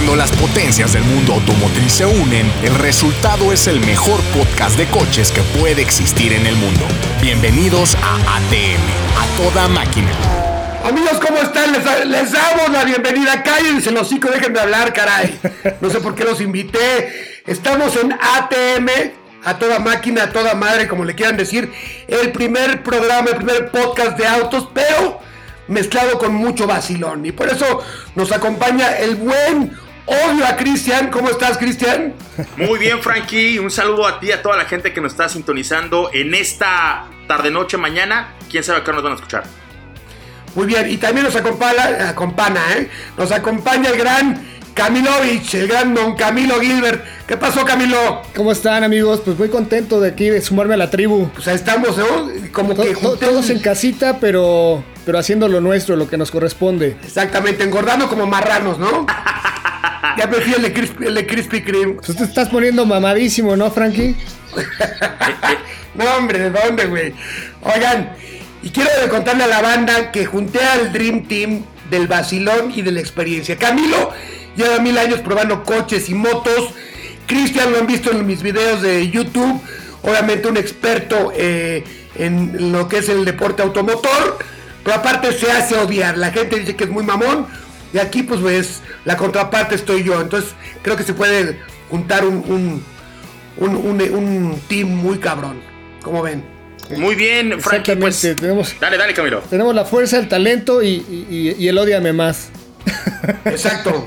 Cuando las potencias del mundo automotriz se unen, el resultado es el mejor podcast de coches que puede existir en el mundo. Bienvenidos a ATM, a toda máquina. Amigos, ¿cómo están? Les, damos la bienvenida. Cállense los hocico, déjenme hablar, caray. No sé por qué los invité. Estamos en ATM, a toda máquina, a toda madre, como le quieran decir. El primer programa, el primer podcast de autos, pero mezclado con mucho vacilón. Y por eso nos acompaña el buen odio a Cristian. ¿Cómo estás, Cristian? Muy bien, Frankie. Un saludo a ti, y a toda la gente que nos está sintonizando en esta tarde, noche, mañana. Quién sabe a qué nos van a escuchar. Muy bien, y también nos acompaña, acompaña ¿eh? Nos acompaña el gran Camilovich, el gran don Camilo Gilbert. ¿Qué pasó, Camilo? ¿Cómo están, amigos? Pues muy contento de aquí, de sumarme a la tribu. Pues ahí estamos, ¿no? Como To- que junté- todos en casita, pero, pero haciendo lo nuestro, lo que nos corresponde. Exactamente, engordando como marranos, ¿no? ya prefiero el de Crispy, el de Krispy Kreme. Pues te estás poniendo mamadísimo, ¿no, Frankie? No, hombre, ¿de dónde, güey? Oigan, y quiero contarle a la banda que junté al Dream Team del vacilón y de la experiencia. Camilo lleva mil años probando coches y motos. Cristian lo han visto en mis videos de YouTube. Obviamente un experto eh, en lo que es el deporte automotor. Pero aparte se hace odiar. La gente dice que es muy mamón. Y aquí pues pues la contraparte estoy yo. Entonces creo que se puede juntar un, un, un, un- un team muy cabrón. ¿Cómo ven? Muy bien, Frankie. Pues, tenemos, dale, dale, Camilo. tenemos la fuerza, el talento y, y- y- el odiame más. Exacto.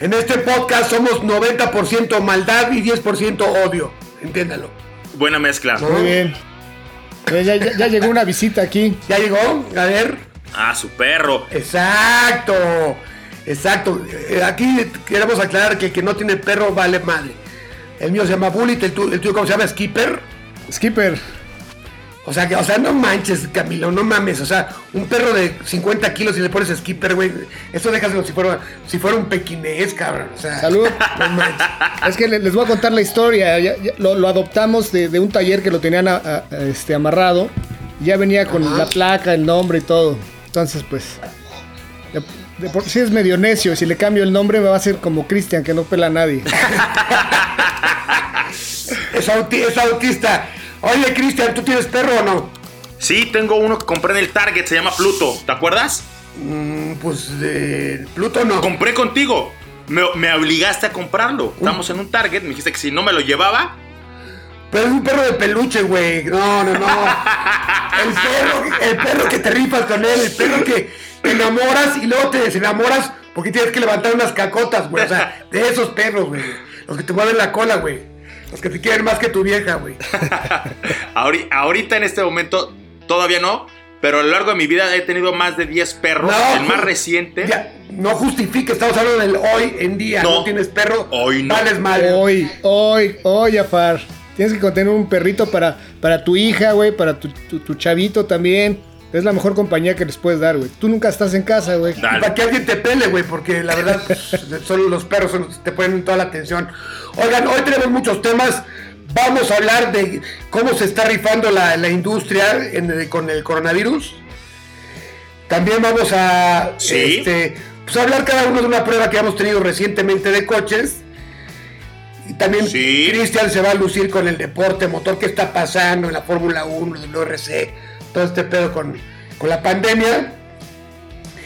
En este podcast somos 90% maldad y 10% odio. Entiéndalo. Buena mezcla. Muy bien. Ya, ya- ya- ya llegó una visita aquí. ¿Ya llegó? A ver. Ah, su perro. Exacto. Exacto. Eh, Aquí queremos aclarar que el que no tiene perro vale madre. El mío se llama Bullet, el, tu- el tuyo, ¿cómo se llama? Skipper. Skipper, O sea, que, o sea, no manches, Camilo, no mames. O sea, un perro de 50 kilos y le pones skipper, güey. Eso dejas como si fuera, si fuera un pequinés, cabrón. O sea, salud. no manches. Es que le- les voy a contar la historia. Ya- ya lo, lo adoptamos de, de un taller que lo tenían a- a- a, este, amarrado. Ya venía con Ajá. la placa, el nombre y todo. Entonces, pues. De, de por sí es medio necio. Si le cambio el nombre, me va a hacer como Cristian, que no pela a nadie. Es, auti- es autista. Oye, Cristian, ¿tú tienes perro o no? Sí, tengo uno que compré en el Target, se llama Pluto. ¿Te acuerdas? Mm, pues de Pluto no. Compré contigo. Me, me obligaste a comprarlo. Estamos en un Target, me dijiste que si no me lo llevaba. Pero es un perro de peluche, güey. No, no, no. El perro, el perro que te rifas con él, el perro que te enamoras y luego te desenamoras porque tienes que levantar unas cacotas, güey. O sea, de esos perros, güey. Los que te mueven la cola, güey. Los que te quieren más que tu vieja, güey. Ahori- ahorita en este momento todavía no, pero a lo largo de mi vida he tenido más de 10 perros. el más reciente. Ya, no justifique, estamos hablando del hoy en día. No, No, tienes perro, hoy no. vales madre. Hoy, hoy, hoy, Afar. Tienes que contener un perrito para, para tu hija, güey, para tu, tu- tu chavito también. Es la mejor compañía que les puedes dar, güey. Tú nunca estás en casa, güey. Para que alguien te pele, güey, porque la verdad, pues, solo los perros son los que te ponen toda la atención. Oigan, hoy tenemos muchos temas. Vamos a hablar de cómo se está rifando la, la industria en el- con el coronavirus. También vamos a Sí. este, pues, hablar cada uno de una prueba que hemos tenido recientemente de coches. Y también Sí. Cristian se va a lucir con el deporte motor que está pasando en la Fórmula 1, el WRC, todo este pedo con, con la pandemia.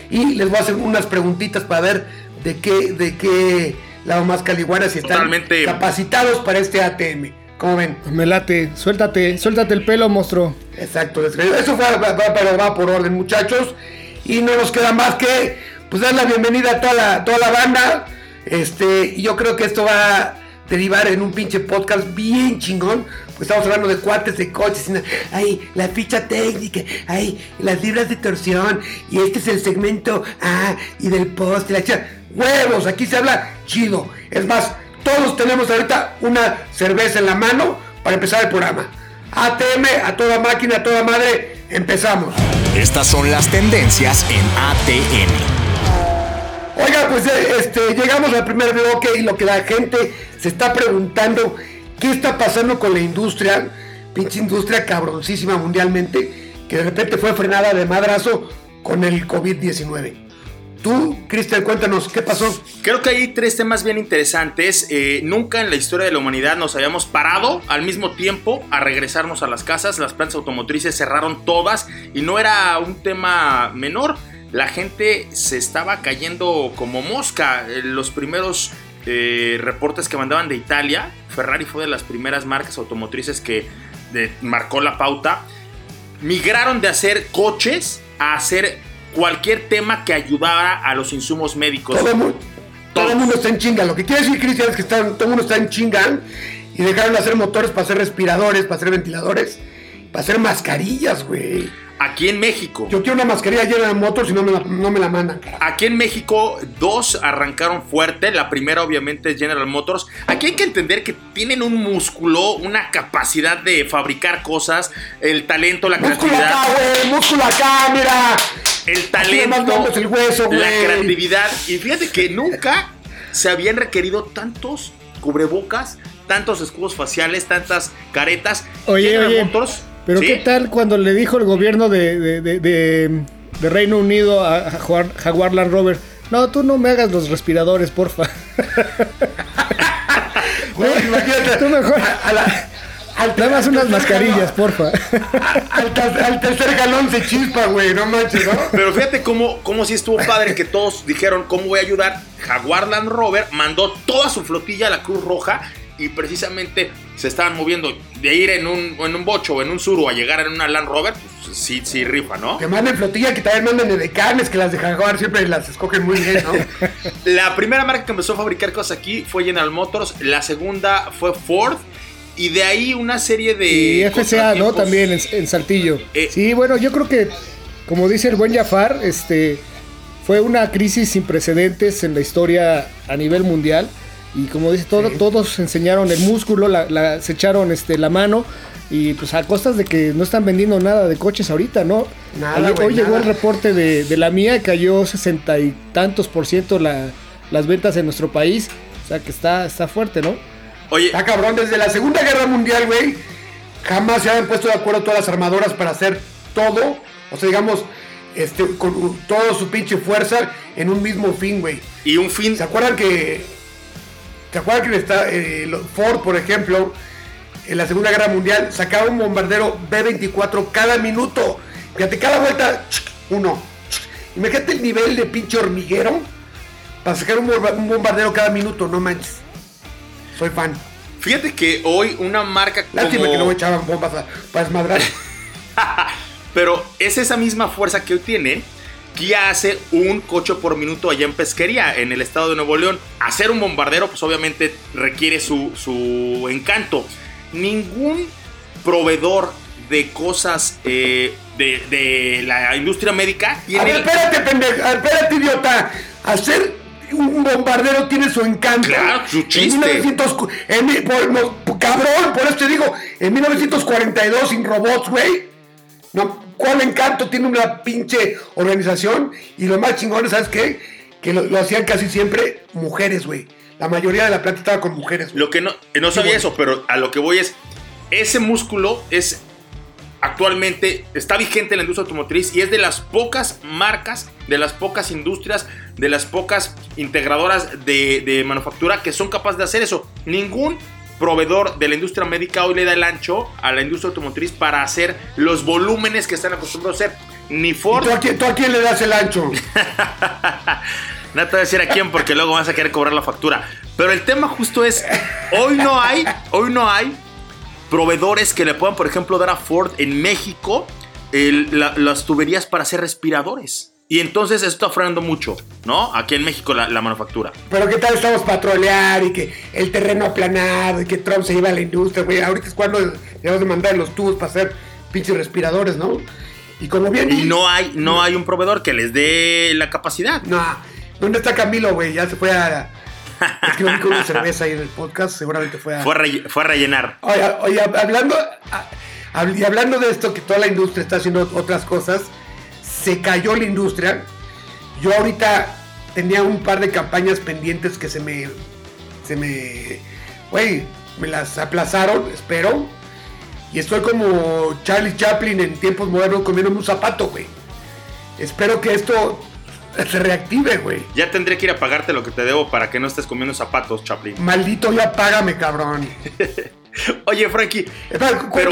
Y les voy a hacer unas preguntitas para ver de qué, de qué lado más caliguana si están Totalmente. capacitados para este ATM. ¿Cómo ven? Me late. Suéltate, suéltate el pelo, monstruo. Exacto, eso fue, va, va- pero va por orden, muchachos. Y no nos queda más que pues dar la bienvenida a toda la, toda la banda. Este, y yo creo que esto va a derivar en un pinche podcast bien chingón. Estamos hablando de cuates de coches. Ay, la ficha técnica. Ay, las libras de torsión. Y este es el segmento A y del post. y la chica. Huevos, aquí se habla chido. Es más, todos tenemos ahorita una cerveza en la mano para empezar el programa. ATM, a toda máquina, a toda madre, empezamos. Estas son las tendencias en ATM. Oiga, pues eh, este, llegamos al primer bloque y lo que la gente se está preguntando, ¿qué está pasando con la industria? Pinche industria cabroncísima mundialmente, que de repente fue frenada de madrazo con el COVID-19. Tú, Cristian, cuéntanos, ¿qué pasó? Creo que hay tres temas bien interesantes. Eh, nunca en la historia de la humanidad nos habíamos parado al mismo tiempo a regresarnos a las casas. Las plantas automotrices cerraron todas y no era un tema menor. La gente se estaba cayendo como mosca. Eh, los primeros eh, reportes que mandaban de Italia, Ferrari fue de las primeras marcas automotrices que marcó la pauta. Migraron de hacer coches a hacer cualquier tema que ayudara a los insumos médicos. Todo el mundo, está en chinga. Lo que quiere decir, Cristian, es que todo el mundo está en chinga y dejaron de hacer motores para hacer respiradores, para hacer ventiladores, para hacer mascarillas, güey. Aquí en México. Yo quiero una mascarilla llena de motos y no me la, no me la mandan. Aquí en México, dos arrancaron fuerte. La primera, obviamente, es General Motors. Aquí hay que entender que tienen un músculo, una capacidad de fabricar cosas, el talento, la músculo creatividad. Acá, güey, músculo acá, mira. El talento, el hueso, la creatividad. Y fíjate que nunca se habían requerido tantos cubrebocas, tantos escudos faciales, tantas caretas. Oye, General Motors pero ¿qué tal cuando le dijo el gobierno de, Reino Unido a Jaguar Land Rover, no, tú no me hagas los respiradores, porfa. imagínate, tú mejor. Nada más unas mascarillas, porfa. Al, tercer galón se chispa, güey, no manches, ¿no? Pero fíjate cómo, cómo si estuvo padre que todos dijeron, ¿cómo voy a ayudar? Jaguar Land Rover mandó toda su flotilla a la Cruz Roja y precisamente se estaban moviendo de ir en un, en un bocho o en un suro a llegar en una Land Rover, pues sí, sí rifa, ¿no? Que manden flotilla, que también manden de carnes, que las de Jaguar siempre las escogen muy bien, ¿no? la primera marca que empezó a fabricar cosas aquí fue General Motors, la segunda fue Ford. Y de ahí una serie de. Y FCA, ¿no? También en, Saltillo. Eh, sí, bueno, yo creo que, como dice el buen Jafar, este, fue una crisis sin precedentes en la historia a nivel mundial y como dice, todo, todos enseñaron el músculo, la, se echaron este, la mano. Y pues a costas de que no están vendiendo nada de coches ahorita, ¿no? Nada, hoy, llegó el reporte de, la mía, cayó sesenta y tantos por ciento las ventas en nuestro país. O sea que está, está fuerte, ¿no? Oye. Está cabrón, desde la Segunda Guerra Mundial, güey, jamás se habían puesto de acuerdo todas las armadoras para hacer todo. O sea, digamos, este, con toda su pinche fuerza en un mismo fin, güey. Y un fin. ¿Se acuerdan que ¿Te acuerdas que está eh, Ford, por ejemplo, en la Segunda Guerra Mundial sacaba un bombardero B-24 cada minuto? Fíjate, cada vuelta, uno. Imagínate el nivel de pinche hormiguero para sacar un, bombardero cada minuto, no manches. Soy fan. Fíjate que hoy una marca Lástima que no echaban bombas para desmadrar. Pero es esa misma fuerza que hoy tiene ya hace un coche por minuto allá en Pesquería, en el estado de Nuevo León. Hacer un bombardero, pues obviamente requiere su, su encanto. Ningún proveedor de cosas eh, de, la industria médica tiene. A ver, espérate, pendejo, espérate, idiota. Hacer un bombardero tiene su encanto. Claro, su chiste. En 1900, cabrón, por eso te digo, en 1942 sin robots, güey. No, ¿Cuál encanto tiene una pinche organización? Y lo más chingón, ¿sabes qué? Que lo, hacían casi siempre mujeres, güey. La mayoría de la planta estaba con mujeres. Lo que no, no sabía eso, pero a lo que voy es, ese músculo es actualmente, está vigente en la industria automotriz y es de las pocas marcas, de las pocas industrias, de las pocas integradoras de, de manufactura que son capaces de hacer eso. Ningún proveedor de la industria médica hoy le da el ancho a la industria automotriz para hacer los volúmenes que están acostumbrados a hacer. Ni Ford. ¿Tú a, quién, le das el ancho? no te voy a decir a quién porque luego vas a querer cobrar la factura. Pero el tema justo es, hoy no hay, hoy no hay proveedores que le puedan, por ejemplo, dar a Ford en México las tuberías para hacer respiradores. Y entonces esto está frenando mucho, ¿no? Aquí en México la, manufactura. Pero ¿qué tal estamos patrolear y que el terreno aplanado y que Trump se lleva a la industria, güey? Ahorita es cuando debemos de mandar los tubos para hacer pinches respiradores, ¿no? Y como bien... Y no hay, no hay un proveedor que les dé la capacidad. No. ¿Dónde está Camilo, güey? Ya se fue a... Es que con una cerveza ahí en el podcast, seguramente fue a... Fue a, fue a rellenar. Oye, oye hablando, hablando de esto, que toda la industria está haciendo otras cosas se cayó la industria. Yo ahorita tenía un par de campañas pendientes que se me. Se me. Güey, me las aplazaron, espero. Y estoy como Charlie Chaplin en tiempos modernos comiéndome un zapato, güey. Espero que esto se reactive, güey. Ya tendré que ir a pagarte lo que te debo para que no estés comiendo zapatos, Chaplin. Maldito, ya págame, cabrón. Oye, Frankie. Espera, pero,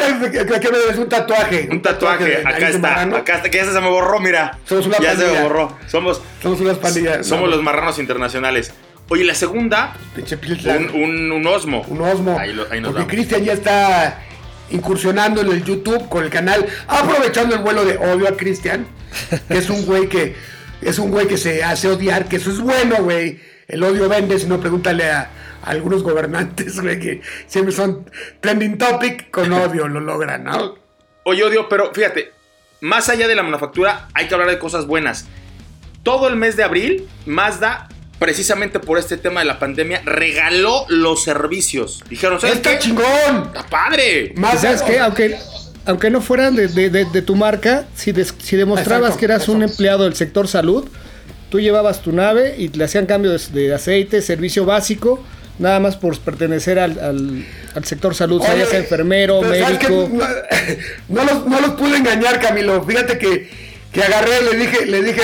¿qué me debes? Un tatuaje. Un tatuaje. acá está. Acá está. Que ya se me borró, mira. Somos una ya se me borró. Somos. Somos unas pandillas. Somos los marranos internacionales. Oye, la segunda. Un, un, osmo. Un osmo. Ahí, lo, ahí nos Porque Cristian ya está incursionando en el YouTube con el canal, aprovechando el vuelo de odio a Cristian, que es un güey que es un güey que se hace odiar, que eso es bueno, güey. El odio vende, si no pregúntale a, algunos gobernantes, güey, que siempre son trending topic con odio, lo logran, ¿no? Oye, odio, pero fíjate, más allá de la manufactura, hay que hablar de cosas buenas. Todo el mes de abril, Mazda, precisamente por este tema de la pandemia, regaló los servicios. Dijeron, ¿sabes ¡Está chingón! ¡Está padre! ¿Sabes qué? Aunque, aunque no fueran de, tu marca, si, si demostrabas que eras un empleado del sector salud, tú llevabas tu nave y le hacían cambio de aceite, servicio básico nada más por pertenecer al, sector salud, sea, sea enfermero, médico. No, los, pude engañar, Camilo. Fíjate que, que agarré, le dije, le dije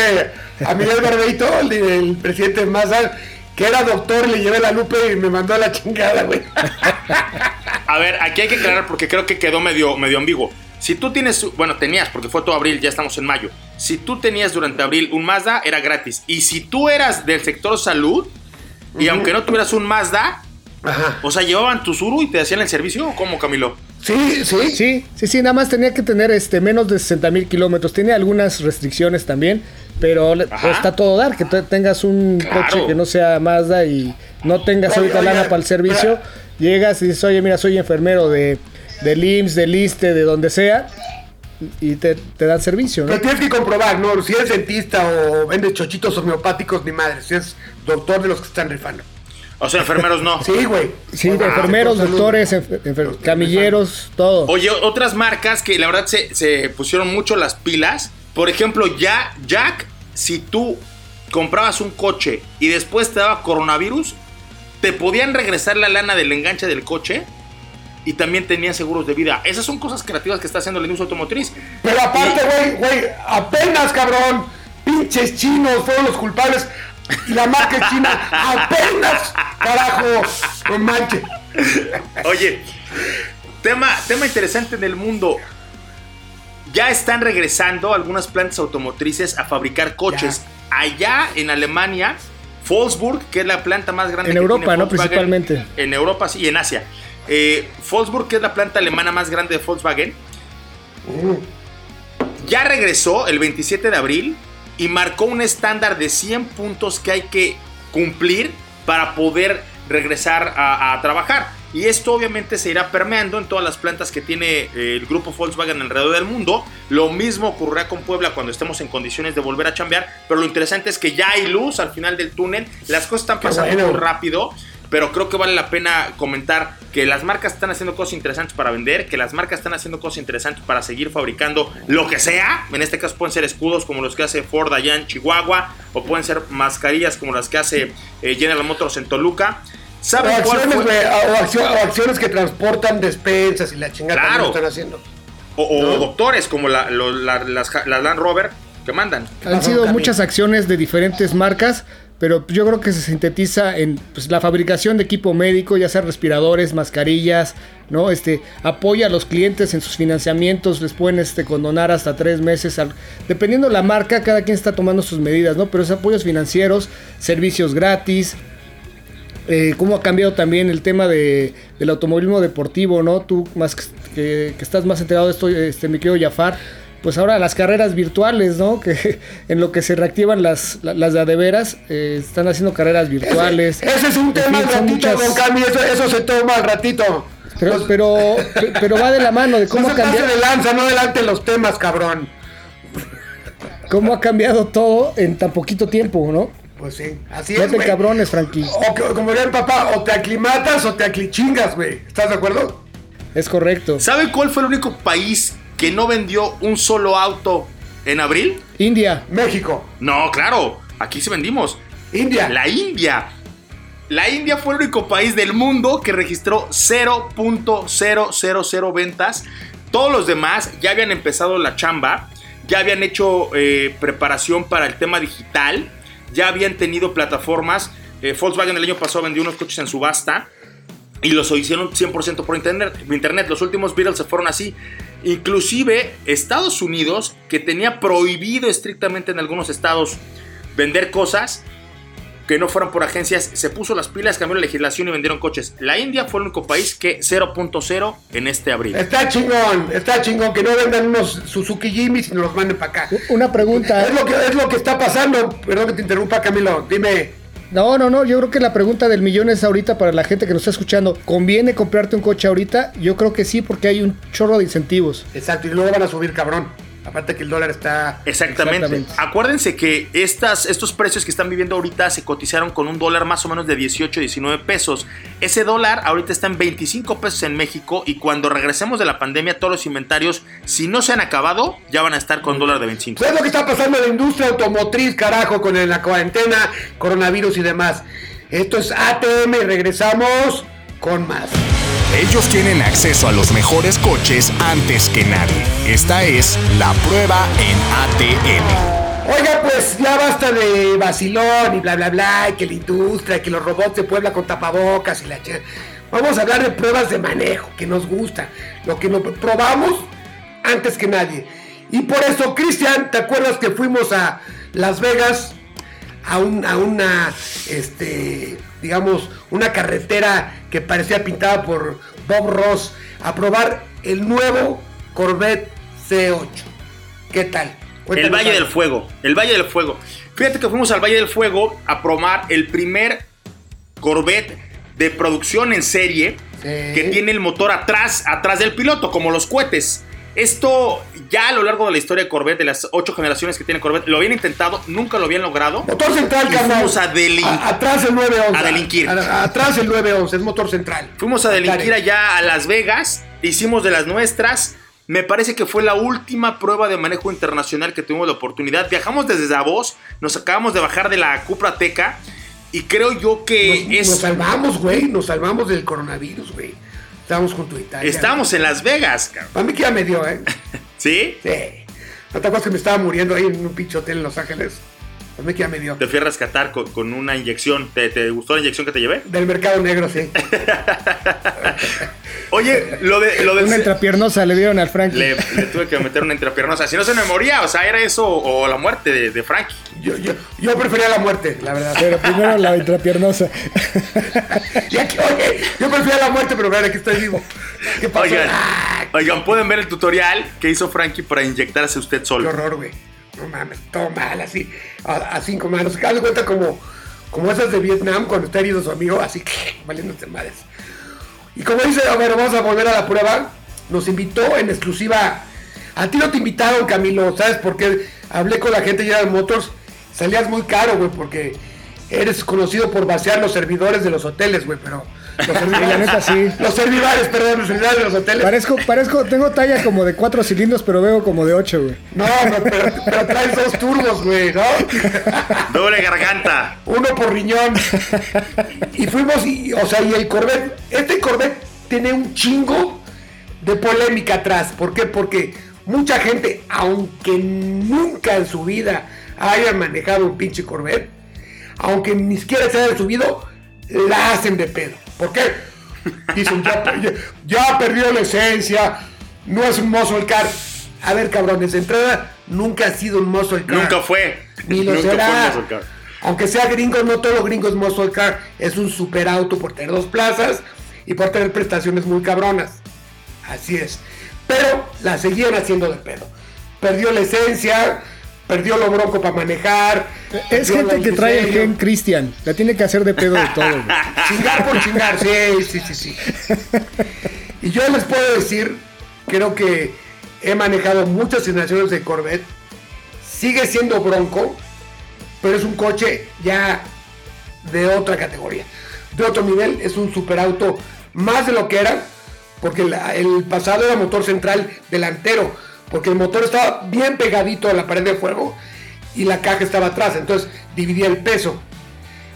a Miguel Barbeito, el, presidente de Mazda, que era doctor, le llevé la lupe y me mandó a la chingada, güey. A ver, aquí hay que aclarar porque creo que quedó medio, medio ambiguo. Si tú tienes, bueno, tenías, porque fue todo abril, ya estamos en mayo. Si tú tenías durante abril un Mazda, era gratis. Y si tú eras del sector salud, y aunque no tuvieras un Mazda, o sea, llevaban tu Suru y te hacían el servicio, ¿o cómo, Camilo? Sí, sí. Sí, sí, sí, nada más tenía que tener este menos de 60 mil kilómetros. Tenía algunas restricciones también, pero está todo dar, que tengas un coche que no sea Mazda y no tengas ahorita lana para el servicio. Llegas y dices, oye, mira, soy enfermero de, de LIMS, de LISTE, de donde sea, y te, dan servicio, ¿no? Pero tienes que comprobar, ¿no? Si eres dentista o vendes chochitos homeopáticos, ni madre. Si es doctor de los que están rifando. O sea, enfermeros no. sí, güey. Sí, enfermeros, doctores, camilleros, todo. Oye, otras marcas que la verdad se, pusieron mucho las pilas. Por ejemplo, ya, Jack, si tú comprabas un coche y después te daba coronavirus, te podían regresar la lana del enganche del coche y también tenía seguros de vida. Esas son cosas creativas que está haciendo la industria automotriz. Pero aparte, güey, güey, apenas, cabrón, pinches chinos fueron los culpables. Y la marca china, apenas, carajo, no manches. Oye, tema, tema interesante en el mundo. Ya están regresando algunas plantas automotrices a fabricar coches. Allá en Alemania, Wolfsburg, que es la planta más grande en Europa, ¿no? Principalmente. En Europa, sí, y en Asia. Eh, Wolfsburg, que es la planta alemana más grande de Volkswagen, ya regresó el 27 de abril y marcó un estándar de 100 puntos que hay que cumplir para poder regresar a, trabajar. Y esto obviamente se irá permeando en todas las plantas que tiene eh, el grupo Volkswagen alrededor del mundo. Lo mismo ocurrirá con Puebla cuando estemos en condiciones de volver a chambear. Pero lo interesante es que ya hay luz al final del túnel. Las cosas están pasando muy rápido pero creo que vale la pena comentar que las marcas están haciendo cosas interesantes para vender, que las marcas están haciendo cosas interesantes para seguir fabricando lo que sea. En este caso pueden ser escudos como los que hace Ford allá en Chihuahua, o pueden ser mascarillas como las que hace eh, General Motors en Toluca. ¿Saben o, acciones, o, acciones, que transportan despensas y la chingada claro. están haciendo. O, doctores como la, las, Land Rover que mandan. Han sido muchas acciones de diferentes marcas pero yo creo que se sintetiza en pues, la fabricación de equipo médico, ya sea respiradores, mascarillas, ¿no? Este, apoya a los clientes en sus financiamientos, les pueden este, condonar hasta tres meses. dependiendo de la marca, cada quien está tomando sus medidas, ¿no? Pero es apoyos financieros, servicios gratis. Eh, cómo ha cambiado también el tema de, del automovilismo deportivo, ¿no? Tú más que, que estás más enterado de esto, este, mi querido Jafar pues ahora las carreras virtuales, ¿no? Que en lo que se reactivan las, las de adeveras, eh, están haciendo carreras virtuales. Ese, es un tema ratito, don Cami, eso, se toma al ratito. Pero, pero, pero va de la mano de cómo no cambiado. de lanza, no adelante los temas, cabrón. Cómo ha cambiado todo en tan poquito tiempo, ¿no? Pues sí, así es. No te cabrones, Frankie. O como diría el papá, o te aclimatas o te aclichingas, güey. ¿Estás de acuerdo? Es correcto. ¿Sabe cuál fue el único país que no vendió un solo auto en abril? India. México. No, claro, aquí sí vendimos. India. La India. La India fue el único país del mundo que registró 0.000 ventas. Todos los demás ya habían empezado la chamba. ya habían hecho eh, preparación para el tema digital, ya habían tenido plataformas. Eh, Volkswagen el año pasado vendió unos coches en subasta y los hicieron 100% por internet, internet. Los últimos Beatles se fueron así. Inclusive Estados Unidos, que tenía prohibido estrictamente en algunos estados vender cosas, que no fueran por agencias, se puso las pilas, cambió la legislación y vendieron coches. La India fue el único país que 0.0 en este abril. Está chingón, está chingón, que no vendan unos Suzuki Jimmy y nos los manden para acá. Una pregunta. Es lo, que, es lo que está pasando, perdón que te interrumpa Camilo, dime. No, no, no, yo creo que la pregunta del millón es ahorita para la gente que nos está escuchando. ¿Conviene comprarte un coche ahorita? Yo creo que sí, porque hay un chorro de incentivos. Exacto, y luego van a subir cabrón. Aparte que el dólar está... Exactamente. Acuérdense que estas, estos precios que están viviendo ahorita se cotizaron con un dólar más o menos de 18, 19 pesos. Ese dólar ahorita está en 25 pesos en México y cuando regresemos de la pandemia todos los inventarios, si no se han acabado, ya van a estar con dólar de 25. ¿Sabes lo que está pasando en la industria automotriz, carajo, con la cuarentena, coronavirus y demás? Esto es ATM, regresamos con más. Ellos tienen acceso a los mejores coches antes que nadie. Esta es la prueba en ATM. Oiga, pues ya basta de vacilón y bla bla bla, y que la industria, que los robots de Puebla con tapabocas y la. Vamos a hablar de pruebas de manejo, que nos gusta, lo que nos probamos antes que nadie. Y por eso, Cristian, ¿te acuerdas que fuimos a Las Vegas a, a una, este, digamos, una carretera que parecía pintada por Bob Ross a probar el nuevo Corvette C8. ¿Qué tal? el Valle del Fuego, el Valle del Fuego. Fíjate que fuimos al Valle del Fuego a probar el primer Corvette de producción en serie que tiene el motor atrás, atrás del piloto, como los cohetes. Esto ya a lo largo de la historia de Corvette, de las ocho generaciones que tiene Corvette, lo habían intentado, nunca lo habían logrado. Motor central, Fuimos a, atrás el 911. A delinquir. atrás el 911, es motor central. Fuimos a delinquir allá a Las Vegas, hicimos de las nuestras. Me parece que fue la última prueba de manejo internacional que tuvimos la oportunidad. Viajamos desde Davos, nos acabamos de bajar de la Cupra Teca y creo yo que es... Nos salvamos, güey, nos salvamos del coronavirus, güey. Estábamos junto a Italia. Estábamos en Las Vegas, cabrón. A mí que ya me dio, ¿eh? ¿Sí? Sí. ¿No te acuerdas que me estaba muriendo ahí en un pinche hotel en Los Ángeles? A mí que ya me dio. Te fui a rescatar con, una inyección. ¿Te, gustó la inyección que te llevé? Del mercado negro, sí. Oye, lo de. Lo una intrapiernosa le dieron al Frankie. Le, tuve que meter una intrapiernosa. Si no se me moría, o sea, era eso o la muerte de, de Frankie. Yo, yo, yo, prefería la muerte, la verdad. Pero primero la intrapiernosa. ya que, oye, yo prefería la muerte, pero vean, aquí estoy vivo. ¿Qué pasó? Oigan, oigan, pueden ver el tutorial que hizo Frankie para inyectarse usted solo. Qué horror, güey. No mames, todo mal, así, a, cinco manos. Haz de cuenta como, como esas de Vietnam cuando está herido su amigo, así que valiéndote madres. Y como dice, a ver, vamos a volver a la prueba. Nos invitó en exclusiva. A ti no te invitaron, Camilo, ¿sabes por qué? Hablé con la gente de Motors salías muy caro, güey, porque eres conocido por vaciar los servidores de los hoteles, güey, pero... Los servidores, sí. Los servidores, perdón, los servidores de los hoteles. Parezco, parezco, tengo talla como de cuatro cilindros, pero veo como de ocho, güey. No, pero, pero traes dos turbos, güey, ¿no? Doble garganta. Uno por riñón. Y fuimos, y, o sea, y el Corvette, este Corvette tiene un chingo de polémica atrás. ¿Por qué? Porque mucha gente, aunque nunca en su vida hayan manejado un pinche Corvette, aunque ni siquiera se haya subido, la hacen de pedo. ¿Por qué? Dicen, ya, perdió la esencia, no es un muscle car. A ver, cabrones, de entrada nunca ha sido un muscle car. Nunca fue. Ni lo será. Aunque sea gringo, no todo gringo es muscle car. Es un super auto por tener dos plazas y por tener prestaciones muy cabronas. Así es. Pero la seguían haciendo de pedo. Perdió la esencia, perdió lo bronco para manejar. Es gente que trae el gen Cristian, la tiene que hacer de pedo de todo. chingar por chingar, sí, sí, sí, sí. Y yo les puedo decir, creo que he manejado muchas generaciones de Corvette. Sigue siendo bronco, pero es un coche ya de otra categoría, de otro nivel. Es un superauto más de lo que era, porque el pasado era motor central delantero porque el motor estaba bien pegadito a la pared de fuego y la caja estaba atrás, entonces dividía el peso.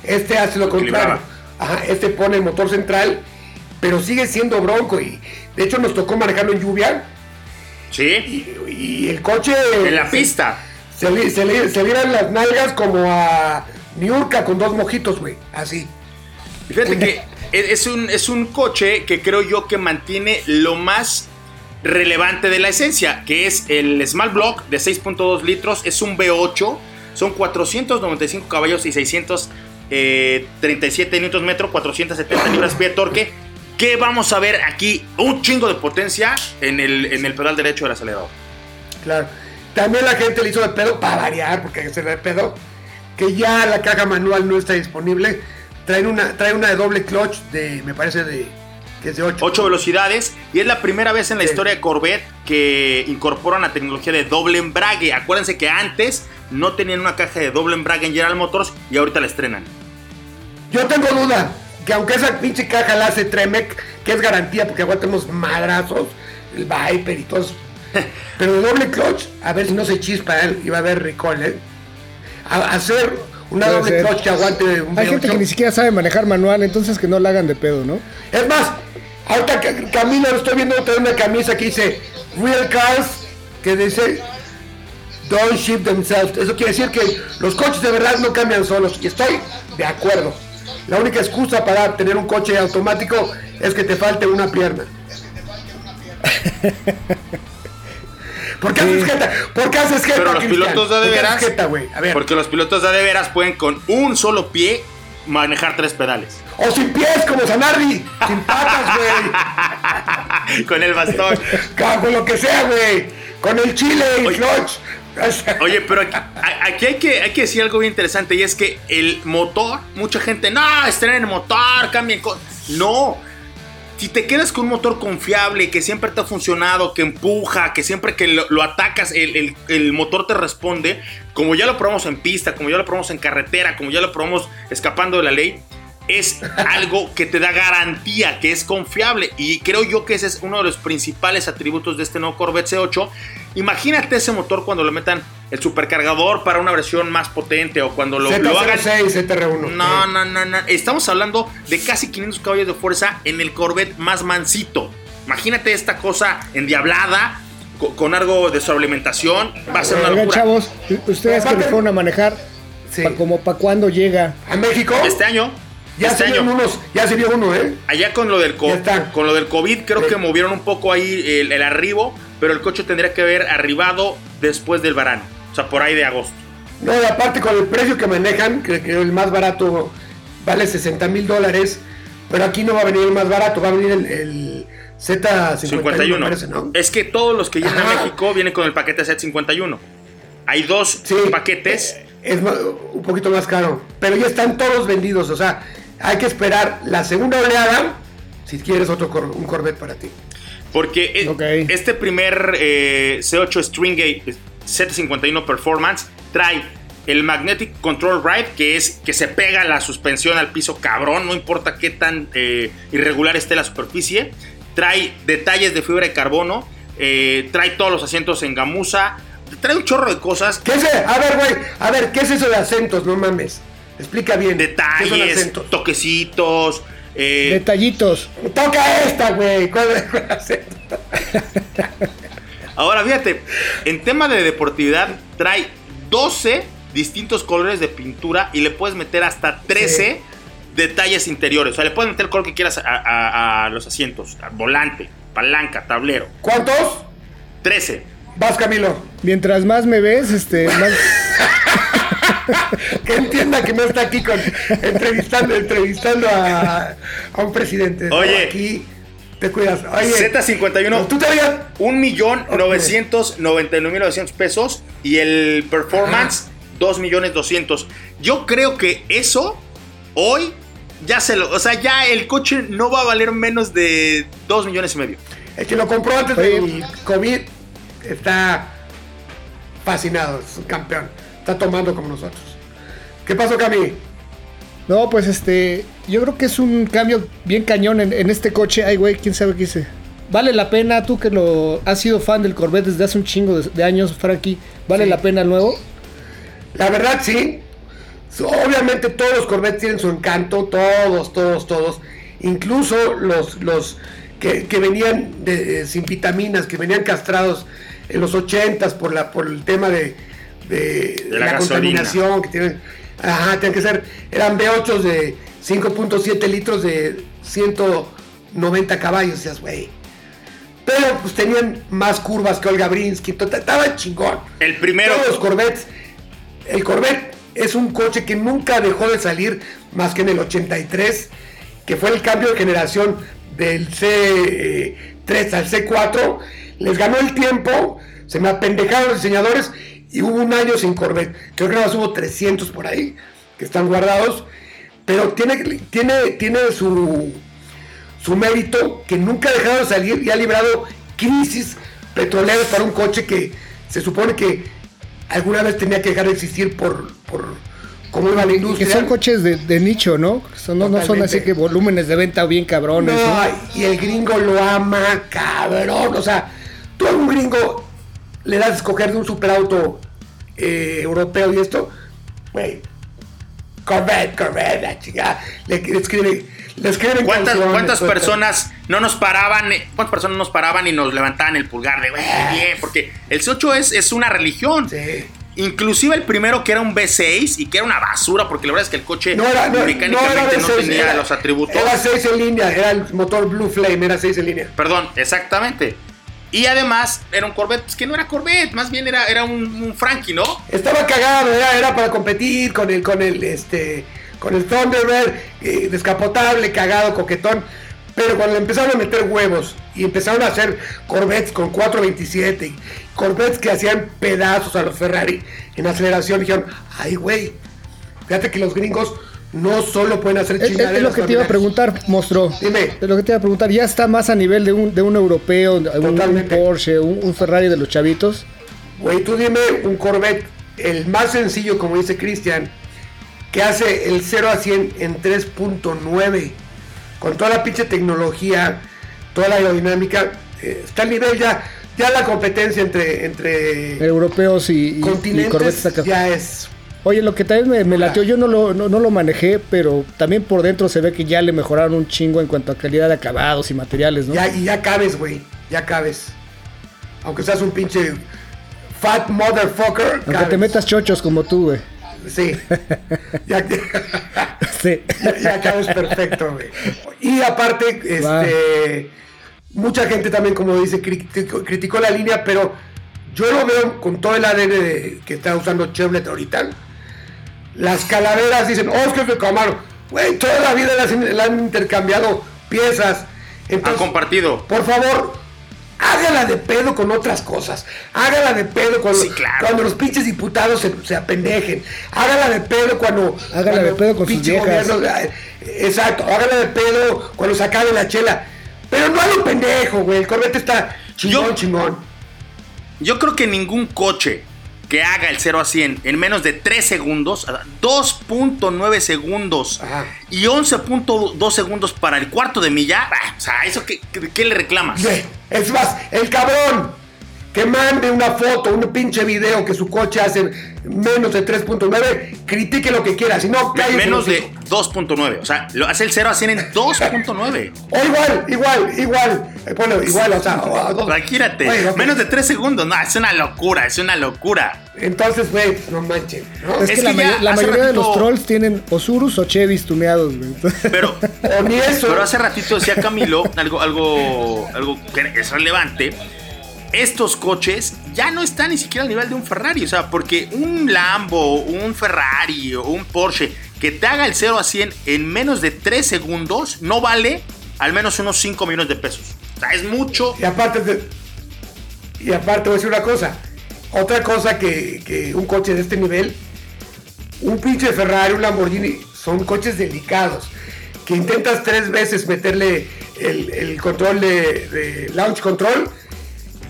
Este hace lo contrario. este pone el motor central, pero sigue siendo bronco y de hecho nos tocó manejarlo en lluvia Sí. Y, el coche. En la pista. Se le, se, las nalgas como a Niurka con dos mojitos, güey. Así. Fíjate que es un, es un coche que creo yo que mantiene lo más relevante de la esencia, que es el Small Block de 6.2 litros, es un V8, son 495 caballos y 637 Nm, 470 libras pie de torque. Que vamos a ver aquí un chingo de potencia en el, en el pedal derecho del acelerador. Claro. También la gente le hizo de pedo para variar, porque se le pedo, que ya la caja manual no está disponible. Trae una, trae una de doble clutch de, me parece, de que es de 8. 8 velocidades. Y es la primera vez en la historia de Corvette que incorporan la tecnología de doble embrague. Acuérdense que antes no tenían una caja de doble embrague en General Motors y ahorita la estrenan. Yo tengo duda que aunque esa pinche caja la hace Tremec, que es garantía porque aguantamos madrazos, el Viper y todo eso. Pero de doble clutch, a ver si no se chispa él y va a haber recall, ¿eh? hacer una doble clutch que aguante un Hay gente que ni siquiera sabe manejar manual, entonces que no la hagan de pedo, ¿no? Es más, ahorita Camilo, estoy viendo tener una camisa que dice Real Cars, que dice Don't ship themselves. Eso quiere decir que los coches de verdad no cambian solos. Y estoy de acuerdo. La única excusa para tener un coche automático es que te falte una pierna. ¿Por qué haces jeta? ¿Por qué haces jeta? Pero los pilotos de, de veras. Porque los pilotos de, de veras pueden con un solo pie manejar tres pedales. O sin pies, como Sanardi. Sin patas, güey. con el bastón. Con lo que sea, güey. Con el chile y clutch. Oye, pero aquí, hay, que, hay que decir algo bien interesante y es que el motor, mucha gente, no, estrenen el motor, cambien cosas. No, si te quedas con un motor confiable, que siempre te ha funcionado, que empuja, que siempre que lo, atacas, el, el, motor te responde, como ya lo probamos en pista, como ya lo probamos en carretera, como ya lo probamos escapando de la ley, es algo que te da garantía, que es confiable. Y creo yo que ese es uno de los principales atributos de este nuevo Corvette C8. Imagínate ese motor cuando lo metan el supercargador para una versión más potente o cuando lo, lo hagan. No, no, no, no. Estamos hablando de casi 500 caballos de fuerza en el Corvette más mansito. Imagínate esta cosa endiablada, con, algo de sobrealimentación. Va a ser una locura. chavos, ustedes que fueron a manejar, como para cuándo llega. ¿A México? Este año. Ya este año. unos, ya sería uno, ¿eh? Allá con lo del, con lo del COVID, creo que movieron un poco ahí el, el, arribo, pero el coche tendría que haber arribado después del verano, o sea, por ahí de agosto. No, y aparte con el precio que manejan, que, que el más barato vale 60 mil dólares, pero aquí no va a venir el más barato, va a venir el, Z51. Es que todos los que llegan a México vienen con el paquete Z51. Hay dos paquetes. Eh, es un poquito más caro, pero ya están todos vendidos, o sea, hay que esperar la segunda oleada si quieres otro un Corvette para ti. Porque e, este primer eh, C8 Stringate Z51 Performance trae el Magnetic Control Ride, que es que se pega la suspensión al piso cabrón, no importa qué tan eh, irregular esté la superficie. Trae detalles de fibra de carbono, eh, trae todos los asientos en gamuza, trae un chorro de cosas. ¿Qué es? A ver, güey, a ver, ¿qué es eso de acentos? No mames. Explica bien. Detalles, toquecitos. Eh, Detallitos. Toca esta, güey. Ahora, fíjate, en tema de deportividad, trae 12 distintos colores de pintura y le puedes meter hasta 13 detalles interiores. O sea, le puedes meter el color que quieras a, los asientos: volante, palanca, tablero. ¿Cuántos? 13. Vas, Camilo. Mientras más me ves, este, más. que entienda que no está aquí con, entrevistando, entrevistando a, un presidente. Oye. Aquí te cuidas. Z51. ¿Tú te Un millón novecientos noventa mil novecientos pesos. Y el performance, dos millones doscientos. Yo creo que eso, hoy, ya se lo. O sea, ya el coche no va a valer menos de dos millones y medio. El que lo compró antes del COVID está fascinado, es un campeón está tomando como nosotros. ¿Qué pasó, Cami? No, pues este, yo creo que es un cambio bien cañón en, este coche. Ay, güey, quién sabe qué hice. ¿Vale la pena, tú que lo has sido fan del Corvette desde hace un chingo de, años, Frankie? ¿Vale la pena el nuevo? La verdad, sí. Obviamente todos los Corvettes tienen su encanto, todos, todos, todos. Incluso los, los que, venían de, sin vitaminas, que venían castrados en los 80 por, la, por el tema de, la, contaminación que tienen. Ajá, tienen que ser, eran V8 de 5.7 litros de 190 caballos, decías, güey. Pero pues tenían más curvas que Olga Brinsky, estaba chingón. El primero. Todos los Corvettes. El Corvette es un coche que nunca dejó de salir más que en el 83, que fue el cambio de generación del C3 al C4. Les ganó el tiempo, se me apendejaron los diseñadores y hubo un año sin Corvette. Creo que nada más hubo 300 por ahí que están guardados. Pero tiene, tiene, tiene su, su mérito que nunca ha dejado de salir y ha librado crisis petroleras para un coche que se supone que alguna vez tenía que dejar de existir por, por cómo iba la industria. Que son coches de, nicho, ¿no? no, no son así que volúmenes de venta bien cabrones. No, y el gringo lo ama, cabrón. O sea, tú a un gringo le das a escoger de un superauto eh, europeo y esto, güey, Corvette, Corvette, la chica, le, escribe, le escriben ¿Cuántas, ¿cuántas personas no nos paraban, cuántas personas nos paraban y nos levantaban el pulgar de, güey, ah. bien, porque el C8 es, es una religión. Sí. Inclusive el primero que era un V6 y que era una basura, porque la verdad es que el coche no era, no, mecánicamente no, tenía los atributos. Era 6 en línea, era el motor Blue Flame, era 6 en línea. Perdón, exactamente. Y además era un Corvette, pues que no era Corvette, más bien era, era un, Frankie, ¿no? Estaba cagado, era, para competir con el, con el, este, con el Thunderbird, eh, descapotable, cagado, coquetón. Pero cuando empezaron a meter huevos y empezaron a hacer Corvettes con 427, Corvettes que hacían pedazos a los Ferrari en aceleración, dijeron, ay güey, fíjate que los gringos no solo pueden hacer chingaderas. Es, lo que te iba a preguntar, monstruo. Dime. Es lo que te iba a preguntar. ¿Ya está más a nivel de un, de un europeo, un, Porsche, un, Ferrari de los chavitos? Güey, tú dime un Corvette, el más sencillo, como dice Cristian, que hace el 0 a 100 en 3.9, con toda la pinche tecnología, toda la aerodinámica, eh, está al nivel ya. Ya la competencia entre, entre europeos y, continentes ya es Oye, lo que también me, latió, yo no lo, no, lo manejé, pero también por dentro se ve que ya le mejoraron un chingo en cuanto a calidad de acabados y materiales, ¿no? Ya, y ya cabes, güey, ya cabes. Aunque seas un pinche fat motherfucker. Aunque te metas chochos como tú, güey. Sí. ya, sí. ya, cabes perfecto, güey. Y aparte, este, mucha gente también, como dice, criticó, la línea, pero yo lo veo con todo el ADN que está usando Chevrolet ahorita las calaveras dicen, oh, es que es de Camaro. Güey, toda la vida le han, intercambiado piezas. han compartido. Por favor, hágala de pedo con otras cosas. Hágala de pedo cuando, cuando los pinches diputados se, apendejen. Hágala de pedo cuando. Hágala de pedo con sus viejas. exacto, hágala de pedo cuando se acabe la chela. Pero no a lo pendejo, güey. El Corvette está chingón, chingón. Yo creo que ningún coche que haga el 0 a 100 en menos de 3 segundos, 2.9 segundos y 11.2 segundos para el cuarto de milla, ah, o sea, ¿eso qué, qué le reclamas? Es más, el cabrón que mande una foto, un pinche video que su coche hace menos de 3.9, critique lo que quiera, si no, Menos de 2.9, o sea, lo hace el 0 a 100 en 2.9. o igual, igual, igual, eh, bueno, igual, o sea, Tranquilate, menos de 3 segundos, no, es una locura, es una locura. Entonces, güey, no manchen. Es, que, la, mayoría de los trolls tienen Osurus o Chevys tuneados, güey. Pero, o ni eso. pero hace ratito decía Camilo algo, algo, algo que es relevante estos coches ya no están ni siquiera al nivel de un Ferrari. O sea, porque un Lambo, un Ferrari o un Porsche que te haga el 0 a 100 en menos de 3 segundos no vale al menos unos 5 millones de pesos. O sea, es mucho. Y aparte, y aparte voy a decir una cosa. Otra cosa que, un coche de este nivel, un pinche Ferrari, un Lamborghini, son coches delicados. Que intentas tres veces meterle el, control de, de launch control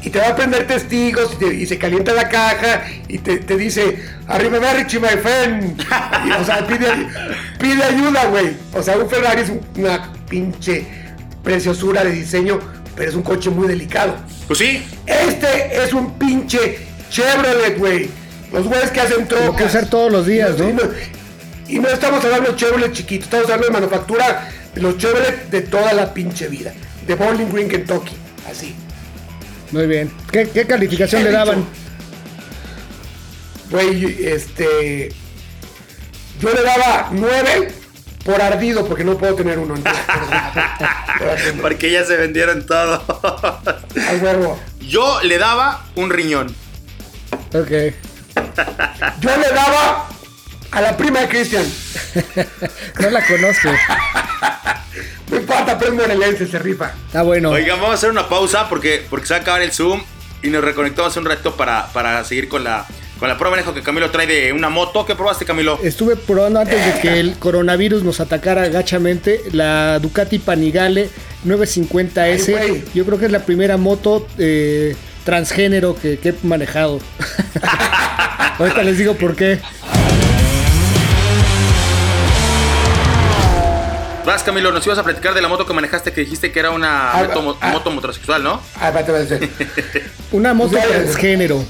y te va a prender testigos y, se calienta la caja y te, dice, arriba Richie, my friend. o sea, pide, ayuda, güey. O sea, un Ferrari es una pinche preciosura de diseño, pero es un coche muy delicado. Pues sí. Este es un pinche Chevrolet, güey. Los güeyes que hacen trocas. Lo que hacer todos los días, ¿no? Y no, estamos hablando de Chevrolet chiquito, estamos hablando de manufactura de los Chevrolet de toda la pinche vida de Bowling Green, Kentucky. Así. Muy bien. ¿Qué, qué calificación le daban? Güey, este. Yo le daba 9 por ardido, porque no puedo tener uno. porque ya se vendieron todo. Al huevo. Yo le daba un riñón. Ok. Yo le daba a la prima de Cristian. no la conozco. no importa, pero es morelense, se rifa. Está bueno. Oigan, vamos a hacer una pausa porque, porque se va a acabar el Zoom y nos reconectamos un rato para, para seguir con la, con la prueba que Camilo trae de una moto. ¿Qué probaste, Camilo? Estuve probando antes de que el coronavirus nos atacara gachamente la Ducati Panigale 950S. Yo creo que es la primera moto eh, transgénero que, que he manejado. Ahorita les digo por qué. Vas, Camilo, nos ibas a platicar de la moto que manejaste que dijiste que era una ah, moto, ah, moto motrosexual, ¿no? Ah, una moto transgénero.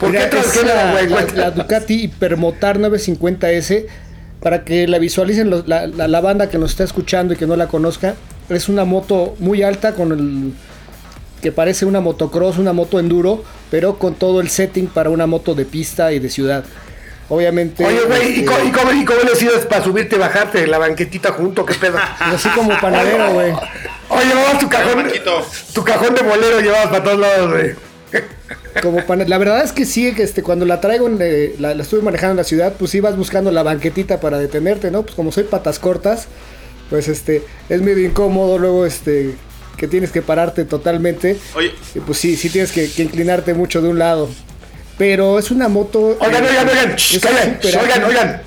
¿Por qué transgénero, La, Ducati Hypermotar 950S, para que la visualicen la, la, banda que nos está escuchando y que no la conozca, es una moto muy alta con el que parece una motocross, una moto enduro, pero con todo el setting para una moto de pista y de ciudad. Obviamente. Oye, güey, ¿y, este, cómo, y, cómo, le para subirte y bajarte de la banquetita junto? ¿Qué pedo? Así como panadero, güey. Oye, llevabas tu cajón. Tu cajón de bolero llevabas para todos lados, güey. Como la verdad es que sí, que este, cuando la traigo, eh, la, estuve manejando en la ciudad, pues ibas buscando la banquetita para detenerte, ¿no? Pues como soy patas cortas, pues este, es medio incómodo luego, este, que tienes que pararte totalmente. Oye. Y pues sí, sí tienes que inclinarte mucho de un lado. Pero es una moto. Oigan, oigan, oigan. oigan, oigan.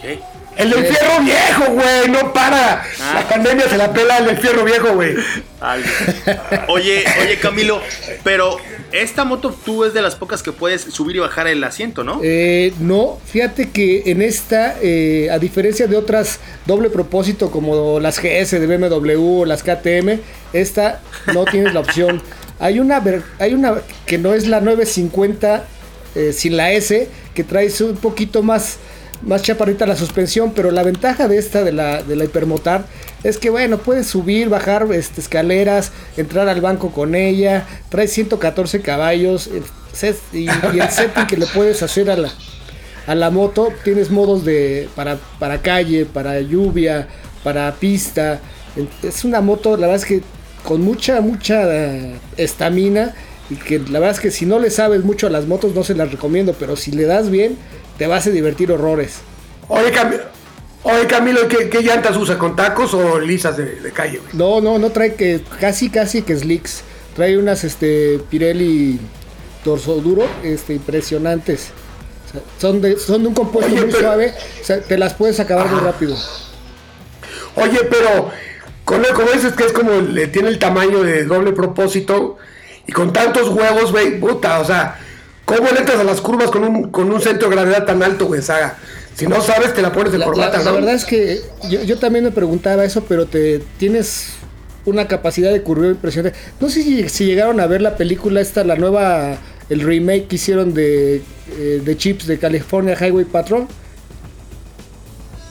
¿Qué? El del fierro viejo, güey, no para. Ah. La pandemia se la pela el del fierro viejo, güey. Oye, oye, Camilo, pero esta moto tú es de las pocas que puedes subir y bajar el asiento, ¿no? Eh, no, fíjate que en esta, eh, a diferencia de otras doble propósito como las GS de BMW o las KTM, esta no tienes la opción. Hay una, hay una que no es la 950 eh, sin la S, que trae un poquito más, más chaparrita la suspensión, pero la ventaja de esta, de la, de la Hipermotar, es que bueno, puedes subir, bajar este, escaleras, entrar al banco con ella, trae 114 caballos y, el setting que le puedes hacer a la, a la moto, tienes modos de para, para calle, para lluvia, para pista. Es una moto, la verdad es que con mucha, mucha eh, estamina. Y que la verdad es que si no le sabes mucho a las motos, no se las recomiendo. Pero si le das bien, te vas a divertir horrores. Oye, Camilo, ¿qué, llantas usa? ¿Con tacos o lisas de, calle? No, no, no trae que casi, casi que slicks. Trae unas este, Pirelli torso duro, este, impresionantes. son, de, son de un compuesto muy suave, te las puedes acabar muy rápido. Oye, pero con como dices que es como le tiene el tamaño de doble propósito y con tantos huevos, güey, puta, o sea, ¿cómo le entras a las curvas con un, con un centro de gravedad tan alto, güey, Saga? Si no sabes, te la pones de la, corbata, la, verdad es que yo, también me preguntaba eso, pero te tienes una capacidad de curveo impresionante. No sé si, llegaron a ver la película esta, la nueva, el remake que hicieron de, eh, de Chips de California Highway Patrol.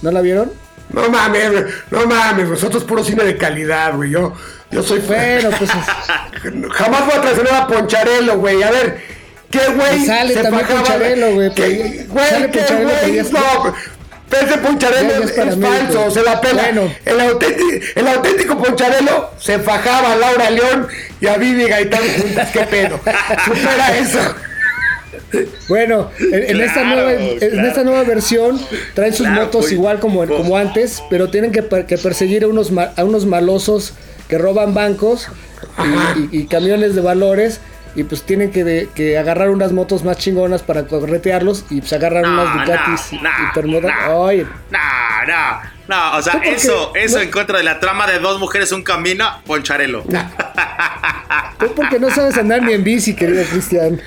¿No la vieron? No mames, no mames, nosotros puro cine de calidad, güey. Yo, yo soy bueno, pues jamás voy a traicionar a Poncharelo, güey. A ver, ¿qué güey? Sale se también Poncharelo, güey. ¿Qué güey? ¿Qué güey? No, ese Poncharelo es, falso, se la pela. El, auténtico, el auténtico Poncharelo se fajaba a Laura León y a Vivi Gaitán juntas. ¿Qué pedo? Supera eso. Bueno, en, esta nueva, en, esta nueva, versión traen sus motos pues, igual como, pues. como antes, pero tienen que, perseguir a unos, a unos malosos que roban bancos y, camiones de valores. Y pues tienen que, agarrar unas motos más chingonas para corretearlos y pues agarran unas Ducatis y, Oye. No, no, no, o sea, eso, eso en contra de la trama de dos mujeres, un camino, poncharelo. Tú porque no sabes andar ni en bici, querido Cristian.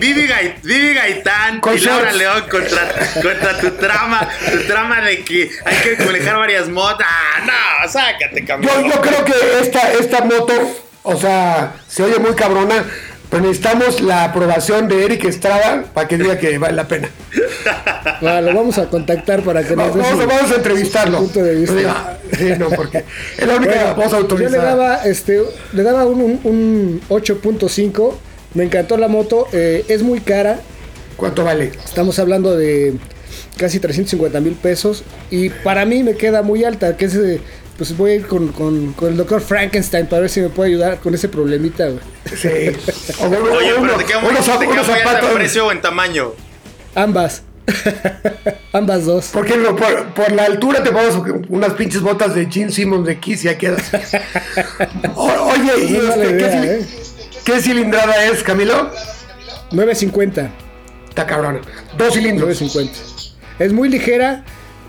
Vivi, Gaitán y Laura León contra, contra tu trama, tu trama de que hay que manejar varias motos. Ah, no, sácate, cabrón. Yo, yo creo que esta, esta moto, o sea, se oye muy cabrona, Pero necesitamos la aprobación de Eric Estrada para que diga que vale la pena. lo vamos a contactar para que nos vamos, vamos a entrevistarlo. Punto de vista. Sí, no, porque es la única bueno, autorizar. Yo le daba, este, le daba un, un, 8.5. Me encantó la moto. Eh, es muy cara. ¿Cuánto vale? Estamos hablando de casi 350 mil pesos. Y para mí me queda muy alta, que es pues voy a ir con, con, con, el doctor Frankenstein para ver si me puede ayudar con ese problemita, güey. Sí. Oye, pero te queda muy, te precio o en tamaño. Ambas. Ambas dos. Porque por, por, la altura te ponemos unas pinches botas de Gene Simmons de Kiss y ya quedas. oye, ¿y este, ¿qué, ¿eh? ¿qué, cilindrada es, Camilo? 950. Está cabrón. Dos cilindros. 950. Es muy ligera,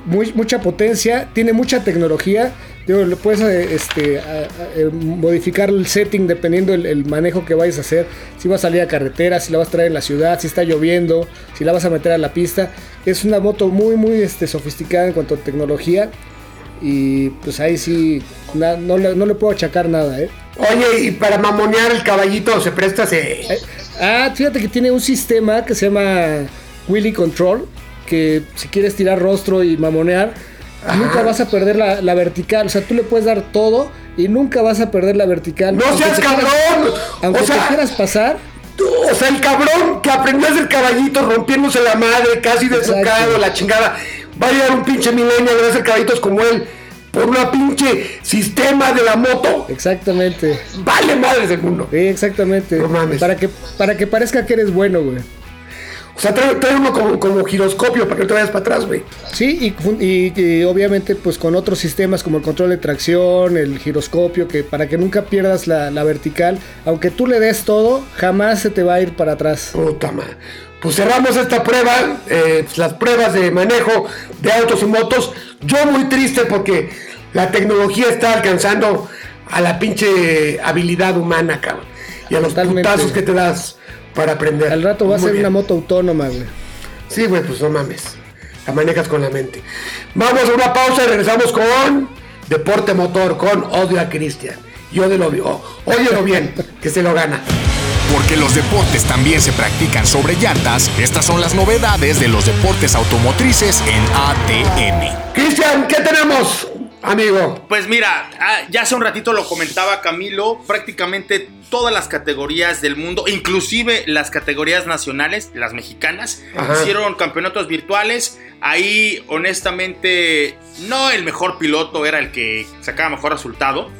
muy, mucha potencia, tiene mucha tecnología Digo, puedes eh, este, eh, modificar el setting dependiendo del manejo que vayas a hacer. Si vas a salir a carretera, si la vas a traer en la ciudad, si está lloviendo, si la vas a meter a la pista. Es una moto muy, muy este, sofisticada en cuanto a tecnología. Y pues ahí sí, no, le, puedo achacar nada, ¿eh? Oye, y para mamonear el caballito se presta se... ah, fíjate que tiene un sistema que se llama Willy Control. Que si quieres tirar rostro y mamonear nunca vas a perder la, vertical. O sea, tú le puedes dar todo y nunca vas a perder la vertical. ¡No seas cabrón! aunque te quieras pasar. O sea, el cabrón que aprendió a hacer caballito rompiéndose la madre, casi desocado, la chingada. Va a llegar un pinche milenio a hacer caballitos como él por una pinche sistema de la moto. Exactamente. Vale madres del mundo. Sí, exactamente. No mames. Para que, para que parezca que eres bueno, güey. O sea, trae, uno como, giroscopio para que te vayas para atrás, güey. Sí, y, obviamente pues con otros sistemas como el control de tracción, el giroscopio, que para que nunca pierdas la, vertical, aunque tú le des todo, jamás se te va a ir para atrás. Puta madre. Pues cerramos esta prueba, eh, pues, las pruebas de manejo de autos y motos. Yo muy triste porque la tecnología está alcanzando a la pinche habilidad humana, cabrón. Y a los putazos que te das para aprender. Al rato va a ser una moto autónoma, güey. Sí, güey, pues no mames. La manejas con la mente. Vamos a una pausa y regresamos con Deporte Motor, con Odio a Cristian. Yo de lo odio bien, que se lo gana. Porque los deportes también se practican sobre llantas, estas son las novedades de los deportes automotrices en ATM. Cristian, ¿qué tenemos? Amigo. Pues mira, ah, ya hace un ratito lo comentaba Camilo, prácticamente todas las categorías del mundo, inclusive las categorías nacionales, las mexicanas, hicieron campeonatos virtuales. Ahí, honestamente, no el mejor piloto era el que sacaba mejor resultado.